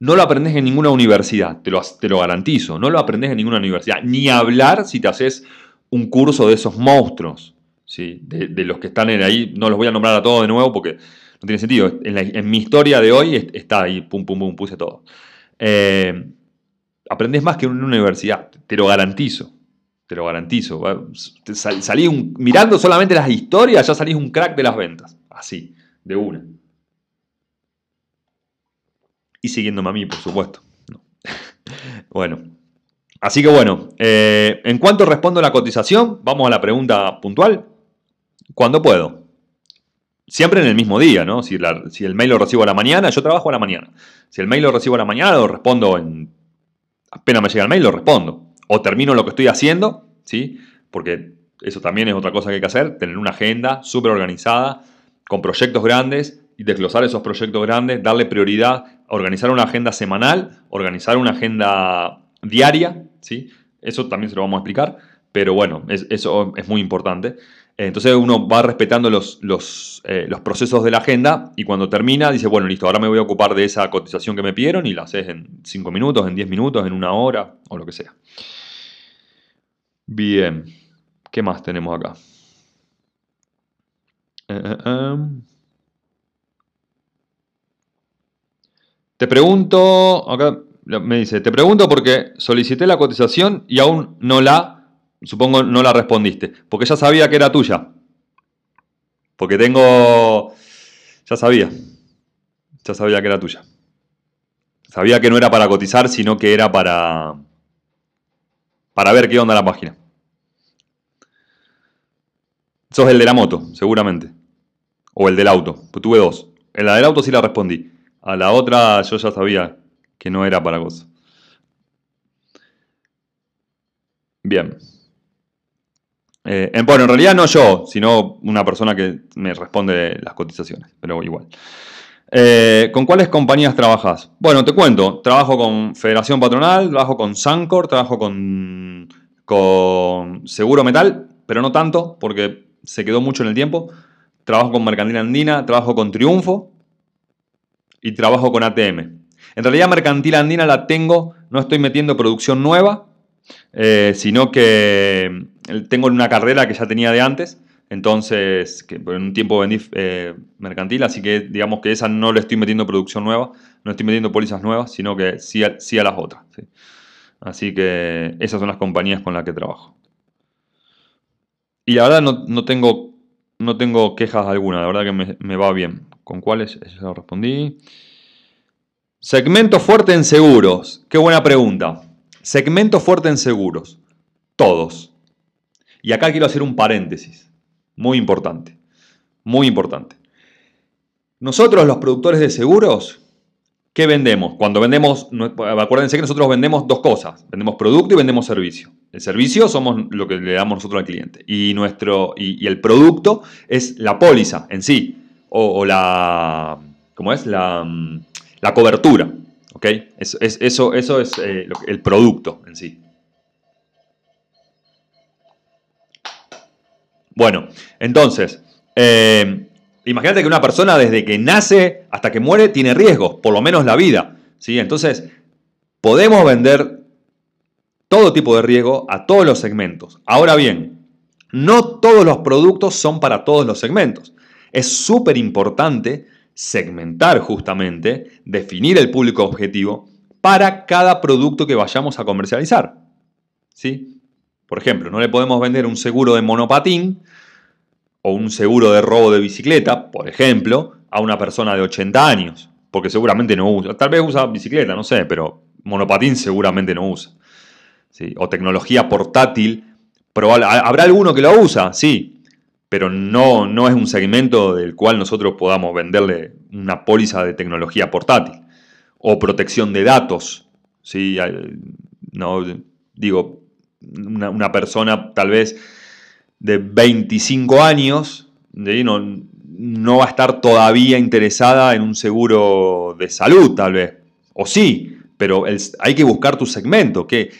no lo aprendes en ninguna universidad, te lo, te lo garantizo, no lo aprendes en ninguna universidad, ni hablar si te haces un curso de esos monstruos, ¿sí? de, los que están ahí, no los voy a nombrar a todos de nuevo porque No tiene sentido. En, mi historia de hoy está ahí, pum, pum, pum, puse todo. Eh, aprendes más que en una universidad, te lo garantizo. Te lo garantizo. Salí mirando solamente las historias, ya salís un crack de las ventas. Así, de una. Y siguiéndome a mí, por supuesto. bueno. Así que bueno, eh, en cuanto respondo la cotización, vamos a la pregunta puntual. ¿Cuándo puedo? Siempre en el mismo día, ¿no? Si, si, el mail lo recibo a la mañana, yo trabajo a la mañana. Si el mail lo recibo a la mañana, lo respondo en... Apenas me llega el mail, lo respondo. O termino lo que estoy haciendo, ¿sí? Porque eso también es otra cosa que hay que hacer, tener una agenda súper organizada, con proyectos grandes y desglosar esos proyectos grandes, darle prioridad, organizar una agenda semanal, organizar una agenda diaria, ¿sí? Eso también se lo vamos a explicar, pero bueno, eso es muy importante. Entonces uno va respetando los, los, eh, los, procesos de la agenda y cuando termina dice, bueno, listo, ahora me voy a ocupar de esa cotización que me pidieron y la haces en 5 minutos, en 10 minutos, en una hora o lo que sea. Bien, ¿qué más tenemos acá? Eh, eh, em. Te pregunto, acá me dice, te pregunto porque solicité la cotización y aún no la, supongo no la respondiste, porque ya sabía que era tuya. Porque tengo, ya sabía, ya sabía que era tuya. Sabía que no era para cotizar, sino que era para, para ver qué onda la página. Sos el de la moto, seguramente. O el del auto. Pues tuve dos. En la del auto sí la respondí. A la otra yo ya sabía que no era para vos. Bien. Eh, bueno, en realidad no yo, sino una persona que me responde las cotizaciones, pero igual. Eh, ¿Con cuáles compañías trabajas? Bueno, te cuento. Trabajo con Federación Patronal, trabajo con Sancor, trabajo con, con Seguro Metal, pero no tanto, porque se quedó mucho en el tiempo. Trabajo con Mercantil Andina, trabajo con Triunfo y trabajo con ATM. En realidad Mercantil Andina la tengo, no estoy metiendo producción nueva, eh, sino que eh, tengo una carrera que ya tenía de antes, entonces que en un tiempo vendí eh, Mercantil, así que digamos que esa no le estoy metiendo producción nueva, no estoy metiendo pólizas nuevas, sino que sí a, sí a las otras. Así que esas son las compañías con las que trabajo. Y la verdad no, tengo, no tengo quejas alguna, la verdad que me, va bien. ¿Con cuáles? Eso ya respondí. Segmento fuerte en seguros. Qué buena pregunta. Segmento fuerte en seguros. Todos. Y acá quiero hacer un paréntesis. Muy importante. Muy importante. Nosotros los productores de seguros, ¿qué vendemos? Cuando vendemos, acuérdense que nosotros vendemos dos cosas. Vendemos producto y vendemos servicio. El servicio somos lo que le damos nosotros al cliente. Y, nuestro, y, el producto es la póliza en sí. O, la... ¿Cómo es? La mm, la cobertura. ¿ok? eso, eso es eh, el producto en sí. Bueno, entonces, eh, imagínate que una persona desde que nace hasta que muere tiene riesgos, por lo menos la vida. ¿sí? Entonces, podemos vender todo tipo de riesgo a todos los segmentos. Ahora bien, no todos los productos son para todos los segmentos. Es súper importante segmentar justamente, definir el público objetivo para cada producto que vayamos a comercializar. ¿Sí? Por ejemplo, no le podemos vender un seguro de monopatín o un seguro de robo de bicicleta, por ejemplo, a una persona de 80 años, porque seguramente no usa. Tal vez usa bicicleta, no sé, pero monopatín seguramente no usa. O tecnología portátil, ¿habrá alguno que lo usa? Sí, pero no, no es un segmento del cual nosotros podamos venderle una póliza de tecnología portátil o protección de datos. ¿sí? No, digo, una, persona tal vez de 25 años no, no va a estar todavía interesada en un seguro de salud, tal vez. O sí, pero hay que buscar tu segmento. ¿Qué,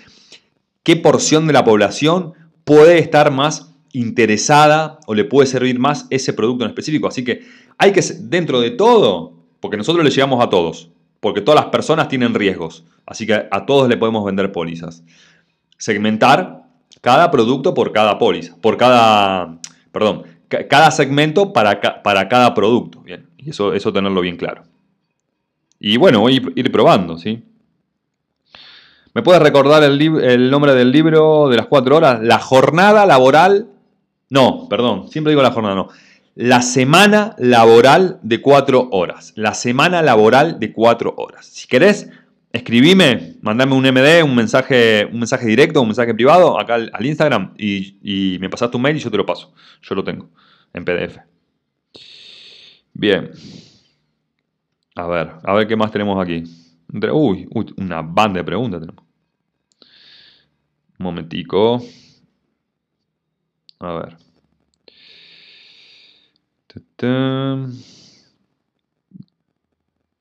¿Qué porción de la población puede estar más interesada o le puede servir más ese producto en específico. Así que hay que, dentro de todo, porque nosotros le llegamos a todos, porque todas las personas tienen riesgos, así que a todos le podemos vender pólizas. Segmentar cada producto por cada póliza, por cada, perdón, cada segmento para, para cada producto. Bien, Y eso, eso tenerlo bien claro. Y bueno, ir, ir probando, ¿sí? ¿Me puedes recordar el, el, nombre del libro de las cuatro horas? La jornada laboral. No, perdón, siempre digo la jornada, no. La semana laboral de cuatro horas. La semana laboral de cuatro horas. Si querés, escribime, mandame un MD, un mensaje, un mensaje directo, un mensaje privado acá al, Instagram y, me pasas tu mail y yo te lo paso. Yo lo tengo en PDF. Bien. A ver, a ver qué más tenemos aquí. Uy, una banda de preguntas tenemos. Un momentico. A ver.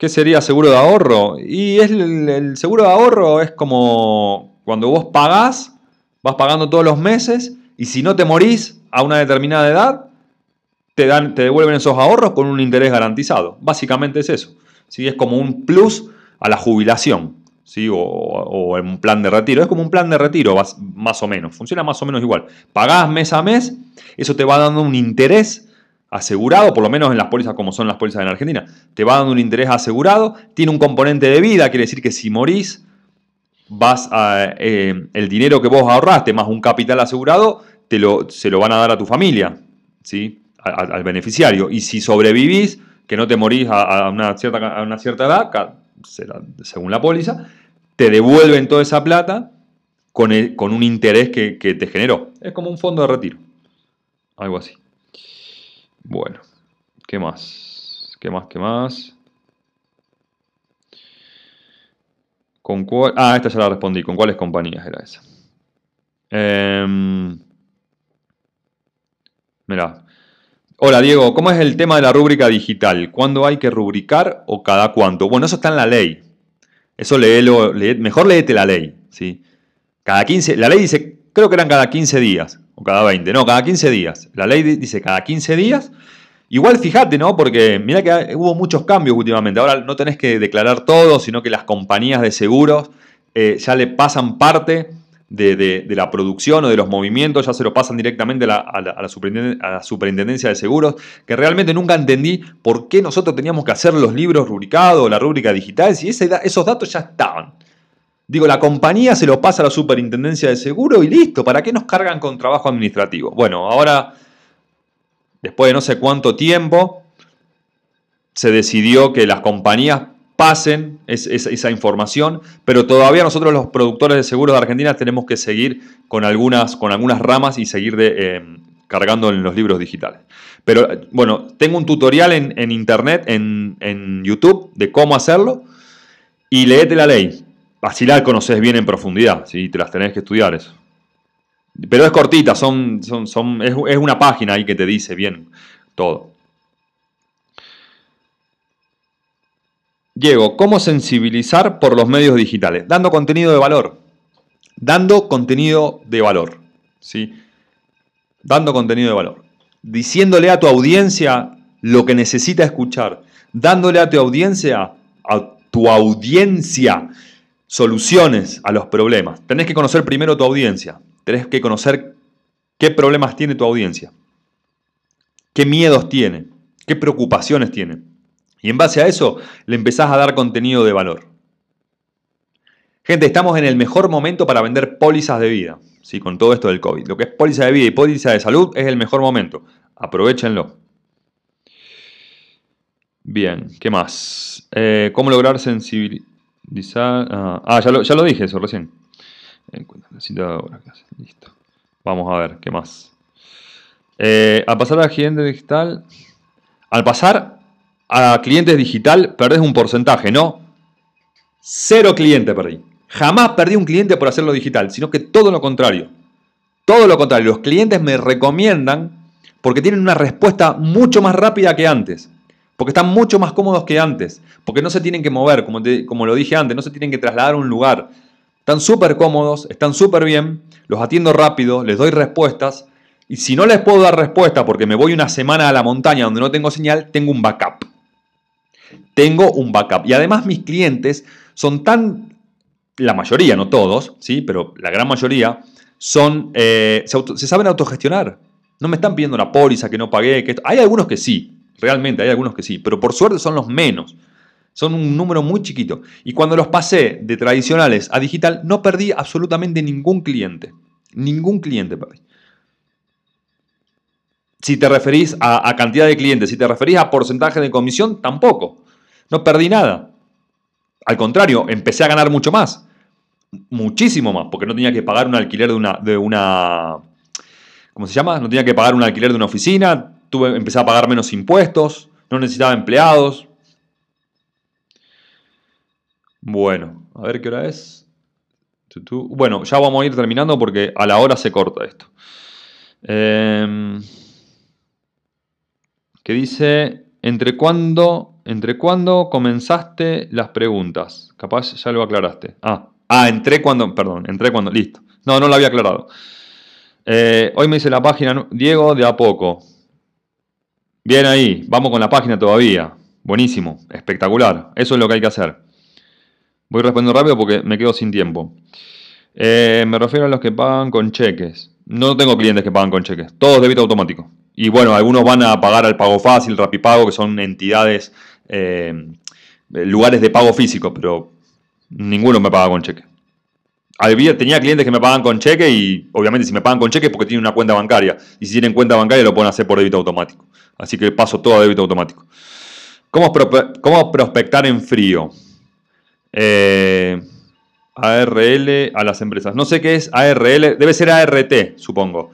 ¿Qué sería seguro de ahorro? Y es el, seguro de ahorro es como cuando vos pagás, vas pagando todos los meses y si no te morís a una determinada edad, te, dan, te devuelven esos ahorros con un interés garantizado. Básicamente es eso. ¿sí? Es como un plus a la jubilación. ¿sí? O, o un plan de retiro. Es como un plan de retiro, más o menos. Funciona más o menos igual. Pagás mes a mes, eso te va dando un interés asegurado, por lo menos en las pólizas como son las pólizas en Argentina, te va dando un interés asegurado, tiene un componente de vida, quiere decir que si morís, vas a, eh, el dinero que vos ahorraste más un capital asegurado, te lo, se lo van a dar a tu familia, ¿sí? al beneficiario. Y si sobrevivís, que no te morís a, una, cierta, a una cierta edad, según la póliza, te devuelven toda esa plata con, con un interés que, que te generó. Es como un fondo de retiro, algo así. Bueno, ¿qué más? ¿Qué más? ¿Qué más? ¿Con cuál? Ah, esta ya la respondí. ¿Con cuáles compañías era esa? Eh, Mira. Hola Diego, ¿cómo es el tema de la rúbrica digital? ¿Cuándo hay que rubricar o cada cuánto? Bueno, eso está en la ley. Eso léelo, mejor léete la ley. ¿sí? Cada 15, la ley dice, creo que eran cada 15 días o cada 20, no, cada 15 días. La ley dice cada 15 días. Igual fíjate, ¿no? Porque mira que hubo muchos cambios últimamente. Ahora no tenés que declarar todo, sino que las compañías de seguros eh, ya le pasan parte de, la producción o de los movimientos, ya se lo pasan directamente a la, superintendencia, de seguros, que realmente nunca entendí por qué nosotros teníamos que hacer los libros rubricados, la rúbrica digital, si esos datos ya estaban. Digo, la compañía se lo pasa a la superintendencia de seguro y listo. ¿Para qué nos cargan con trabajo administrativo? Bueno, ahora, después de no sé cuánto tiempo, se decidió que las compañías pasen esa información, pero todavía nosotros los productores de seguros de Argentina tenemos que seguir con algunas, con algunas ramas y seguir eh, cargando en los libros digitales. Pero bueno, tengo un tutorial en, internet, en, en, YouTube, de cómo hacerlo y leete la ley. Así la conoces bien en profundidad, ¿sí? te las tenés que estudiar eso. Pero es cortita, son, son, son, es, es una página ahí que te dice bien todo. Diego, ¿cómo sensibilizar por los medios digitales? Dando contenido de valor. Dando contenido de valor. ¿sí? Dando contenido de valor. Diciéndole a tu audiencia lo que necesita escuchar. Dándole a tu audiencia, a tu audiencia, soluciones a los problemas. Tenés que conocer primero tu audiencia. Tenés que conocer qué problemas tiene tu audiencia. Qué miedos tiene. Qué preocupaciones tiene. Y en base a eso le empezás a dar contenido de valor. Gente, estamos en el mejor momento para vender pólizas de vida. ¿sí? Con todo esto del COVID. Lo que es póliza de vida y póliza de salud es el mejor momento. Aprovechenlo. Bien, ¿qué más? Eh, ¿Cómo lograr sensibilidad? Ah, ah, ya, lo, ya, lo, dije eso recién. Listo. Vamos a ver, ¿qué más? Eh, al pasar a cliente digital. Al pasar a clientes digital, perdés un porcentaje, ¿no? Cero cliente perdí. Jamás perdí un cliente por hacerlo digital, sino que todo lo contrario. Todo lo contrario. Los clientes me recomiendan porque tienen una respuesta mucho más rápida que antes porque están mucho más cómodos que antes, porque no se tienen que mover, como, como lo dije antes, no se tienen que trasladar a un lugar. Están súper cómodos, están súper bien, los atiendo rápido, les doy respuestas, y si no les puedo dar respuesta porque me voy una semana a la montaña donde no tengo señal, tengo un backup. Tengo un backup. Y además mis clientes son tan, la mayoría, no todos, ¿sí? pero la gran mayoría, son, eh, se, saben autogestionar. No me están pidiendo una póliza que no pagué. Que hay algunos que sí, Realmente, hay algunos que sí, pero por suerte son los menos. Son un número muy chiquito. Y cuando los pasé de tradicionales a digital, no perdí absolutamente ningún cliente. Ningún cliente perdí. Si te referís a, cantidad de clientes, si te referís a porcentaje de comisión, tampoco. No perdí nada. Al contrario, empecé a ganar mucho más. Muchísimo más, porque no tenía que pagar un alquiler de una, de una ¿cómo se llama? No tenía que pagar un alquiler de una oficina, tuve, empecé a pagar menos impuestos, no necesitaba empleados. Bueno, a ver qué hora es. Bueno, ya vamos a ir terminando porque a la hora se corta esto. Em, ¿Qué dice, ¿entre cuándo, ¿entre cuándo comenzaste las preguntas? Capaz ya lo aclaraste. Ah, ah, entré cuando, perdón, entré cuando, listo. No, no lo había aclarado. Eh, hoy me dice la página, Diego, de a poco. Bien ahí, vamos con la página todavía. Buenísimo, espectacular. Eso es lo que hay que hacer. Voy respondiendo rápido porque me quedo sin tiempo. Eh, me refiero a los que pagan con cheques. No tengo clientes que pagan con cheques. Todos débito automático. Y bueno, algunos van a pagar al pago fácil, Rapipago, que son entidades, eh, lugares de pago físico, pero ninguno me paga con cheque tenía clientes que me pagan con cheque y obviamente si me pagan con cheque es porque tienen una cuenta bancaria. Y si tienen cuenta bancaria lo pueden hacer por débito automático. Así que paso todo a débito automático. ¿Cómo, cómo prospectar en frío? Eh, ARL a las empresas. No sé qué es ARL, debe ser ART, supongo.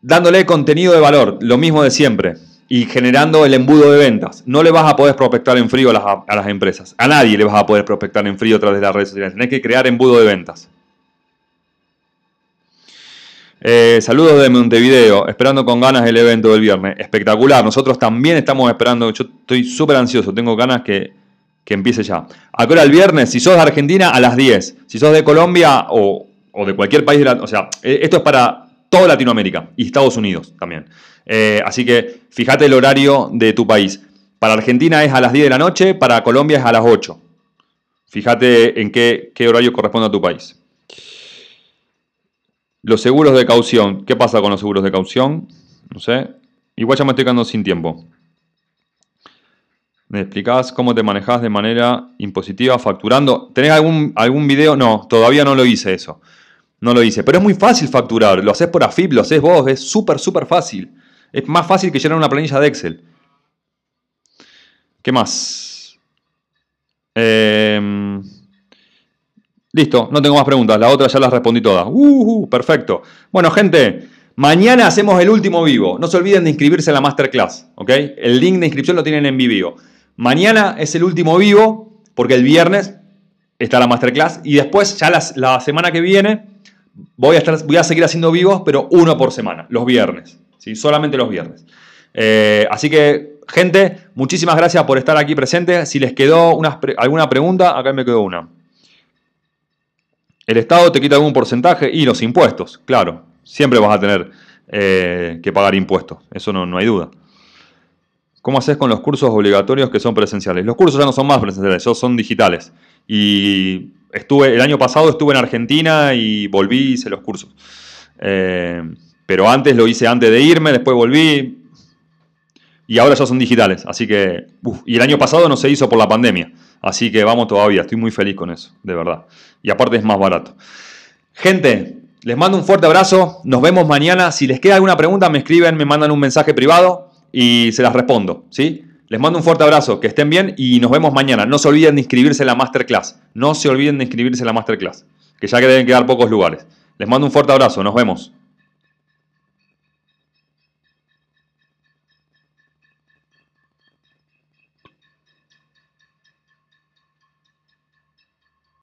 Dándole contenido de valor, lo mismo de siempre y generando el embudo de ventas. No le vas a poder prospectar en frío a las, empresas. A nadie le vas a poder prospectar en frío a través de las redes sociales. Tienes que crear embudo de ventas. Eh, saludos de Montevideo, esperando con ganas el evento del viernes. Espectacular, nosotros también estamos esperando. Yo estoy súper ansioso, tengo ganas que, que empiece ya. ¿A qué hora el viernes? Si sos de Argentina, a las 10. Si sos de Colombia o, o de cualquier país, de la, o sea, eh, esto es para toda Latinoamérica y Estados Unidos también. Eh, así que fíjate el horario de tu país. Para Argentina es a las 10 de la noche, para Colombia es a las 8. Fíjate en qué, horario corresponde a tu país. Los seguros de caución. ¿Qué pasa con los seguros de caución? No sé. Igual ya me estoy quedando sin tiempo. ¿Me explicás cómo te manejas de manera impositiva facturando? ¿Tenés algún, algún video? No, todavía no lo hice eso. No lo hice. Pero es muy fácil facturar. Lo haces por AFIP, lo haces vos. Es súper, súper fácil. Es más fácil que llenar una planilla de Excel. ¿Qué más? Em, listo, no tengo más preguntas. La otra ya las respondí todas. Uh, perfecto. Bueno, gente, mañana hacemos el último vivo. No se olviden de inscribirse en la masterclass. ¿ok? El link de inscripción lo tienen en vivo. Mañana es el último vivo porque el viernes está la masterclass y después ya la, semana que viene voy a, estar, voy a seguir haciendo vivos, pero uno por semana, los viernes solamente los viernes. Eh, así que, gente, muchísimas gracias por estar aquí presente. Si les quedó alguna pregunta, acá me quedó una. ¿El Estado te quita algún porcentaje? Y los impuestos, claro. Siempre vas a tener eh, que pagar impuestos, eso no, no hay duda. ¿Cómo haces con los cursos obligatorios que son presenciales? Los cursos ya no son más presenciales, son digitales. Y estuve, el año pasado estuve en Argentina y volví y hice los cursos. Eh, pero antes lo hice antes de irme, después volví. Y ahora ya son digitales. Así que. y el año pasado no se hizo por la pandemia. Así que vamos todavía. Estoy muy feliz con eso, de verdad. Y aparte es más barato. Gente, les mando un fuerte abrazo. Nos vemos mañana. Si les queda alguna pregunta, me escriben, me mandan un mensaje privado y se las respondo. ¿sí? Les mando un fuerte abrazo. Que estén bien y nos vemos mañana. No se olviden de inscribirse en la masterclass. No se olviden de inscribirse en la masterclass. Que ya que deben quedar pocos lugares. Les mando un fuerte abrazo. Nos vemos.